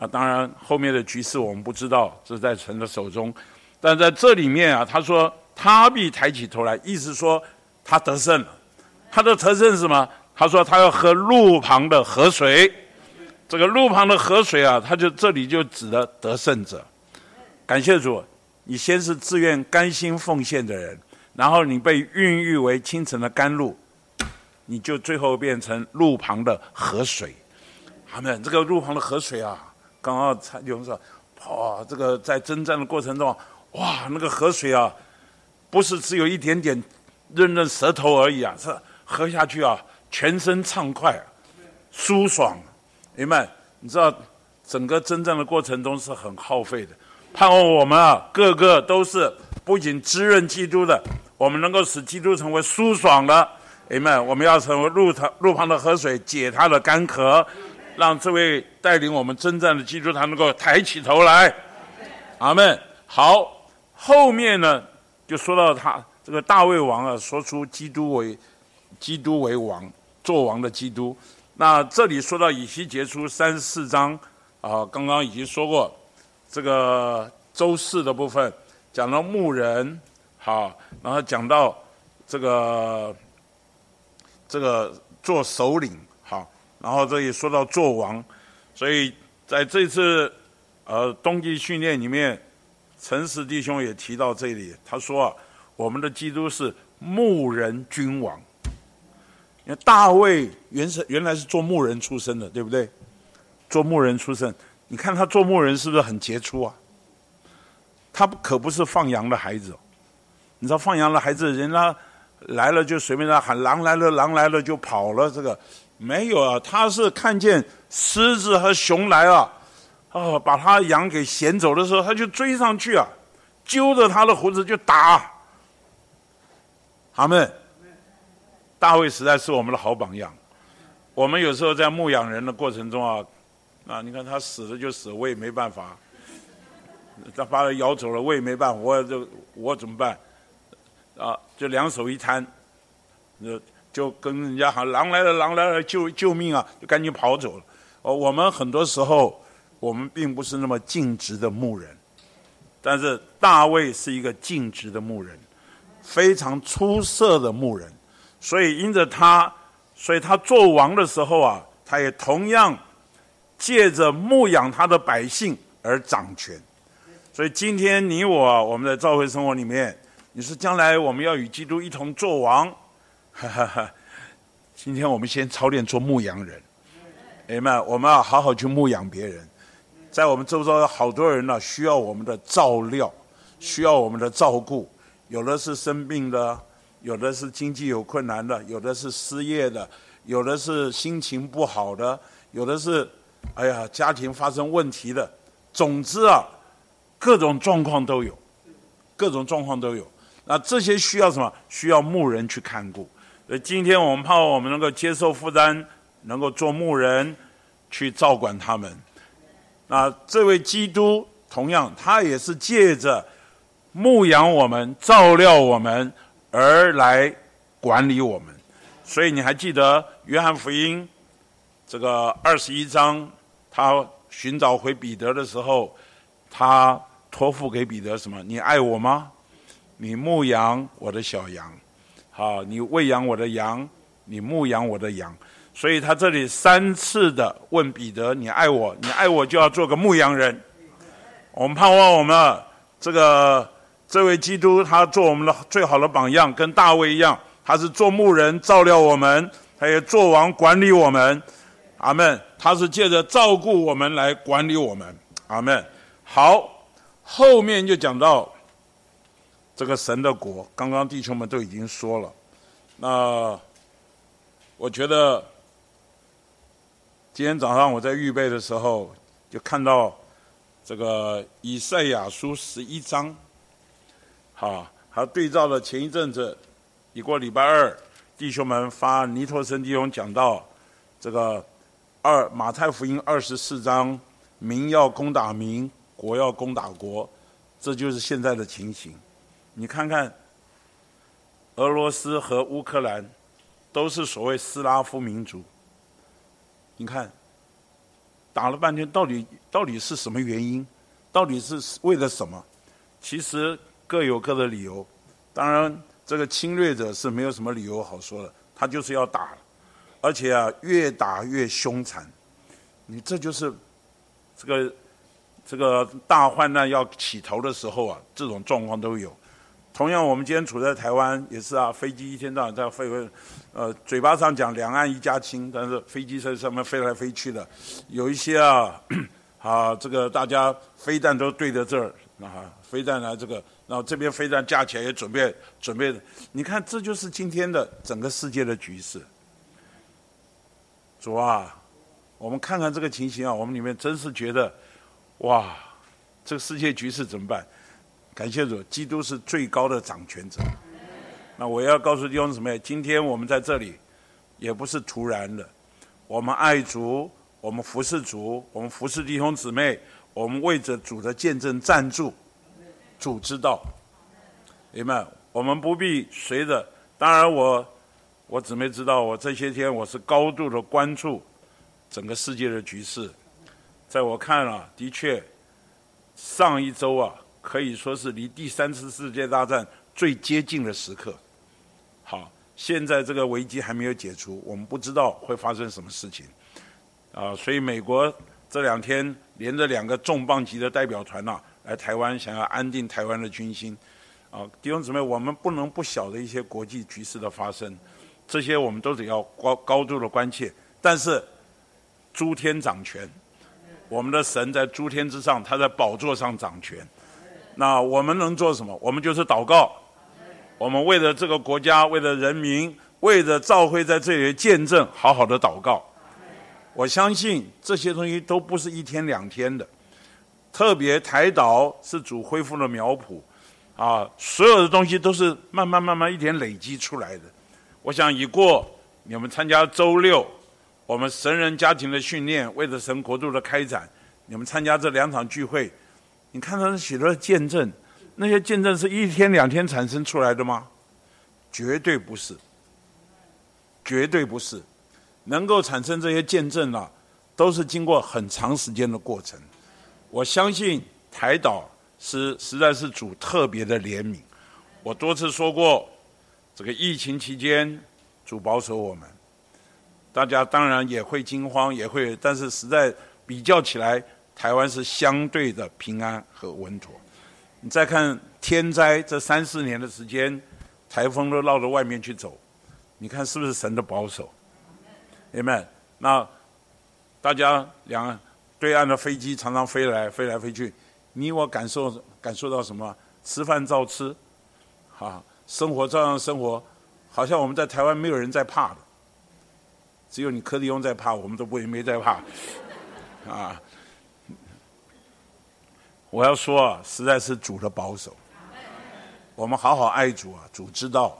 啊，当然后面的局势我们不知道，这是在神的手中。但在这里面啊，他说他必抬起头来，意思说他得胜了。他的得胜是什么？他说他要喝路旁的河水。这个路旁的河水啊，他就这里就指的得胜者。感谢主，你先是自愿甘心奉献的人，然后你被孕育为清晨的甘露，你就最后变成路旁的河水。他们这个路旁的河水啊。刚刚才有人说，哇，这个在征战的过程中，哇，那个河水啊，不是只有一点点润润舌头而已啊，是喝下去啊，全身畅快，舒爽，明白？你知道，整个征战的过程中是很耗费的。盼望我们啊，个个都是不仅滋润基督的，我们能够使基督成为舒爽的，明白？我们要成为路旁路旁的河水，解他的干渴。让这位带领我们征战的基督，他能够抬起头来，阿门。好，后面呢就说到他这个大卫王啊，说出基督为基督为王，做王的基督。那这里说到以西结书三十四章啊，刚刚已经说过这个周四的部分，讲到牧人，好，然后讲到这个这个做首领。好然后这里说到做王，所以在这次呃冬季训练里面，陈实弟兄也提到这里，他说啊，我们的基督是牧人君王。大卫原是原来是做牧人出身的，对不对？做牧人出身，你看他做牧人是不是很杰出啊？他可不是放羊的孩子，你知道放羊的孩子，人家来了就随便他喊狼来了，狼来了就跑了，这个。没有啊，他是看见狮子和熊来了，哦，把他羊给衔走的时候，他就追上去啊，揪着他的胡子就打。阿门。大卫实在是我们的好榜样。我们有时候在牧养人的过程中啊，啊，你看他死了就死，我也没办法。他把他咬走了，我也没办法，我就我怎么办？啊，就两手一摊，那。就跟人家喊狼来了，狼来了，救救命啊！就赶紧跑走了。哦，我们很多时候，我们并不是那么尽职的牧人，但是大卫是一个尽职的牧人，非常出色的牧人。所以因着他，所以他做王的时候啊，他也同样借着牧养他的百姓而掌权。所以今天你我，我们在教会生活里面，你说将来我们要与基督一同做王。哈哈哈！今天我们先操练做牧羊人，哎们，我们要好好去牧养别人。在我们周遭有好多人呢，需要我们的照料，需要我们的照顾。有的是生病的，有的是经济有困难的，有的是失业的，有的是心情不好的，有的是哎呀家庭发生问题的。总之啊，各种状况都有，各种状况都有。那这些需要什么？需要牧人去看顾。所以今天我们盼望我们能够接受负担，能够做牧人，去照管他们。那这位基督同样，他也是借着牧养我们、照料我们，而来管理我们。所以你还记得约翰福音这个二十一章，他寻找回彼得的时候，他托付给彼得什么？你爱我吗？你牧养我的小羊，好，你喂养我的羊，你牧养我的羊。所以他这里三次的问彼得：“你爱我？你爱我就要做个牧羊人。”我们盼望我们这个这位基督，他做我们的最好的榜样，跟大卫一样，他是做牧人照料我们，他也做王管理我们。阿门。他是借着照顾我们来管理我们。阿门。好，后面就讲到这个神的国。刚刚弟兄们都已经说了，那我觉得。今天早上我在预备的时候，就看到这个以赛亚书十一章，好，还对照了前一阵子，一过礼拜二，弟兄们发尼托森弟兄讲到这个二马太福音二十四章，民要攻打民，国要攻打国，这就是现在的情形。你看看，俄罗斯和乌克兰都是所谓斯拉夫民族。你看，打了半天，到底到底是什么原因？到底是为了什么？其实各有各的理由。当然，这个侵略者是没有什么理由好说的，他就是要打，而且啊，越打越凶残。你这就是这个这个大患难要起头的时候啊，这种状况都有。同样，我们今天处在台湾也是啊，飞机一天到晚在飞，呃，嘴巴上讲两岸一家亲，但是飞机在上面飞来飞去的，有一些啊，啊，这个大家飞弹都对着这儿，啊，飞弹来这个，然后这边飞弹架起来也准备准备，你看这就是今天的整个世界的局势。主啊，我们看看这个情形啊，我们里面真是觉得，哇，这个世界局势怎么办？感谢主，基督是最高的掌权者。那我要告诉弟兄姊妹，今天我们在这里，也不是突然的。我们爱主，我们服侍主，我们服侍弟兄姊妹，我们为着主的见证站住。主知道，明白？我们不必随着。当然，我我姊妹知道，我这些天我是高度的关注整个世界的局势。在我看啊，的确，上一周啊。可以说是离第三次世界大战最接近的时刻。好，现在这个危机还没有解除，我们不知道会发生什么事情。啊，所以美国这两天连着两个重磅级的代表团呐来台湾，想要安定台湾的军心。啊，弟兄姊妹，我们不能不晓得一些国际局势的发生，这些我们都得要高高度的关切。但是，诸天掌权，我们的神在诸天之上，他在宝座上掌权。那我们能做什么？我们就是祷告。我们为了这个国家，为了人民，为了召会在这里见证，好好的祷告。我相信这些东西都不是一天两天的。特别台岛是主恢复了苗圃，啊，所有的东西都是慢慢慢慢一点累积出来的。我想已过你们参加周六我们神人家庭的训练，为了神国度的开展，你们参加这两场聚会。你看他许多见证，那些见证是一天两天产生出来的吗？绝对不是，绝对不是，能够产生这些见证啊，都是经过很长时间的过程。我相信台岛是实在是主特别的怜悯。我多次说过，这个疫情期间主保守我们，大家当然也会惊慌，也会，但是实在比较起来。台湾是相对的平安和稳妥。你再看天灾这三四年的时间，台风都绕到外面去走，你看是不是神的保守？明白？那大家两对岸的飞机常常飞来飞来飞去，你我感受感受到什么？吃饭照吃，啊，生活照样生活，好像我们在台湾没有人在怕的，只有你柯立翁在怕，我们都不会没在怕，啊。我要说啊，实在是主的保守。我们好好爱主啊，主知道，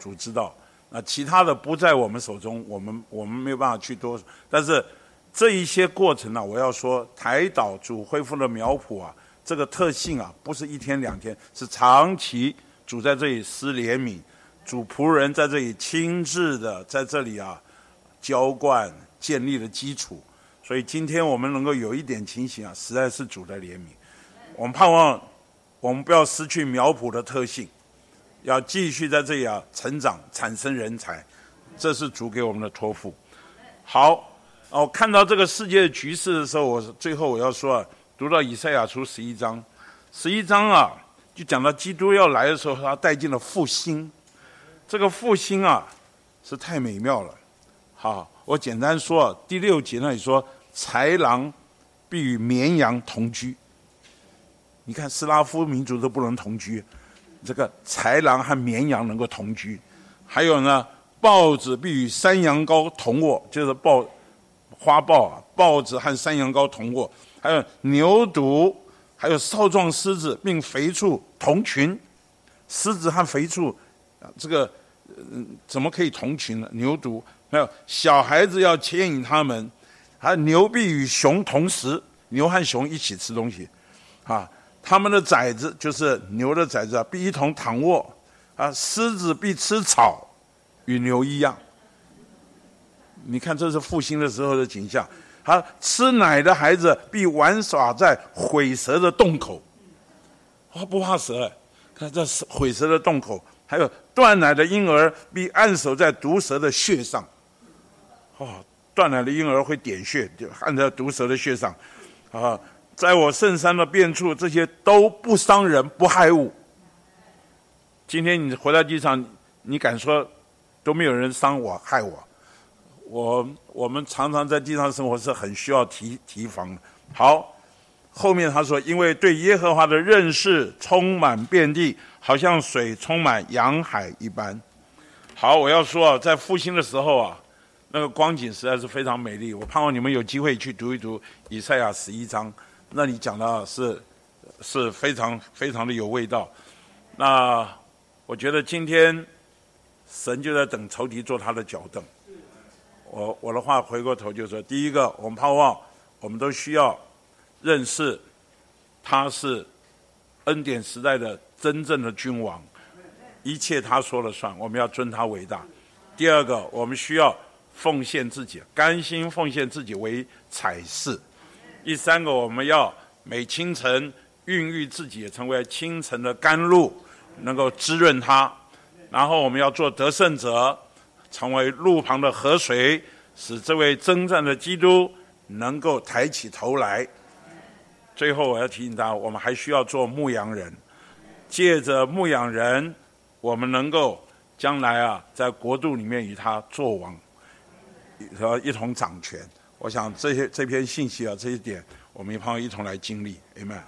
主知道。那其他的不在我们手中，我们我们没有办法去多。但是这一些过程呢，我要说，台岛主恢复了苗圃啊，这个特性啊，不是一天两天，是长期主在这里施怜悯，主仆人在这里亲自的在这里啊浇灌建立了基础。所以今天我们能够有一点情形啊，实在是主的怜悯。我们盼望我们不要失去苗圃的特性，要继续在这里啊成长，产生人才，这是主给我们的托付。好，哦，看到这个世界局势的时候，我最后我要说啊，读到以赛亚书十一章，十一章啊，就讲到基督要来的时候，他带进了复兴。这个复兴啊，是太美妙了。好，我简单说，第六节那里说。豺狼必与绵羊同居。你看，斯拉夫民族都不能同居，这个豺狼和绵羊能够同居。还有呢，豹子必与山羊羔同卧，就是豹花豹啊，豹子和山羊羔同卧。还有牛犊，还有少壮狮子，并肥畜同群。狮子和肥畜，这个嗯，怎么可以同群呢？牛犊还有小孩子要牵引他们。还牛必与熊同食，牛和熊一起吃东西，啊，他们的崽子就是牛的崽子啊，必一同躺卧，啊，狮子必吃草，与牛一样。你看，这是复兴的时候的景象。他，吃奶的孩子必玩耍在毁蛇的洞口，啊，不怕蛇，看这毁蛇的洞口，还有断奶的婴儿必按守在毒蛇的穴上，哦。断奶的婴儿会点穴，就按在毒蛇的穴上，啊，在我圣山的遍处，这些都不伤人，不害物。今天你回到地上，你敢说都没有人伤我、害我？我我们常常在地上生活，是很需要提提防的。好，后面他说，因为对耶和华的认识充满遍地，好像水充满洋海一般。好，我要说啊，在复兴的时候啊。那个光景实在是非常美丽，我盼望你们有机会去读一读以赛亚十一章，那里讲的是是非常非常的有味道。那我觉得今天神就在等仇敌做他的脚凳。我我的话回过头就说，第一个，我们盼望我们都需要认识他是恩典时代的真正的君王，一切他说了算，我们要尊他为大。第二个，我们需要。奉献自己，甘心奉献自己为彩饰。第三个，我们要每清晨孕育自己，成为清晨的甘露，能够滋润它。然后，我们要做得胜者，成为路旁的河水，使这位征战的基督能够抬起头来。最后，我要提醒大家，我们还需要做牧羊人，借着牧羊人，我们能够将来啊，在国度里面与他作王。和一同掌权，我想这些这篇信息啊，这一点，我们一朋友一同来经历，明白？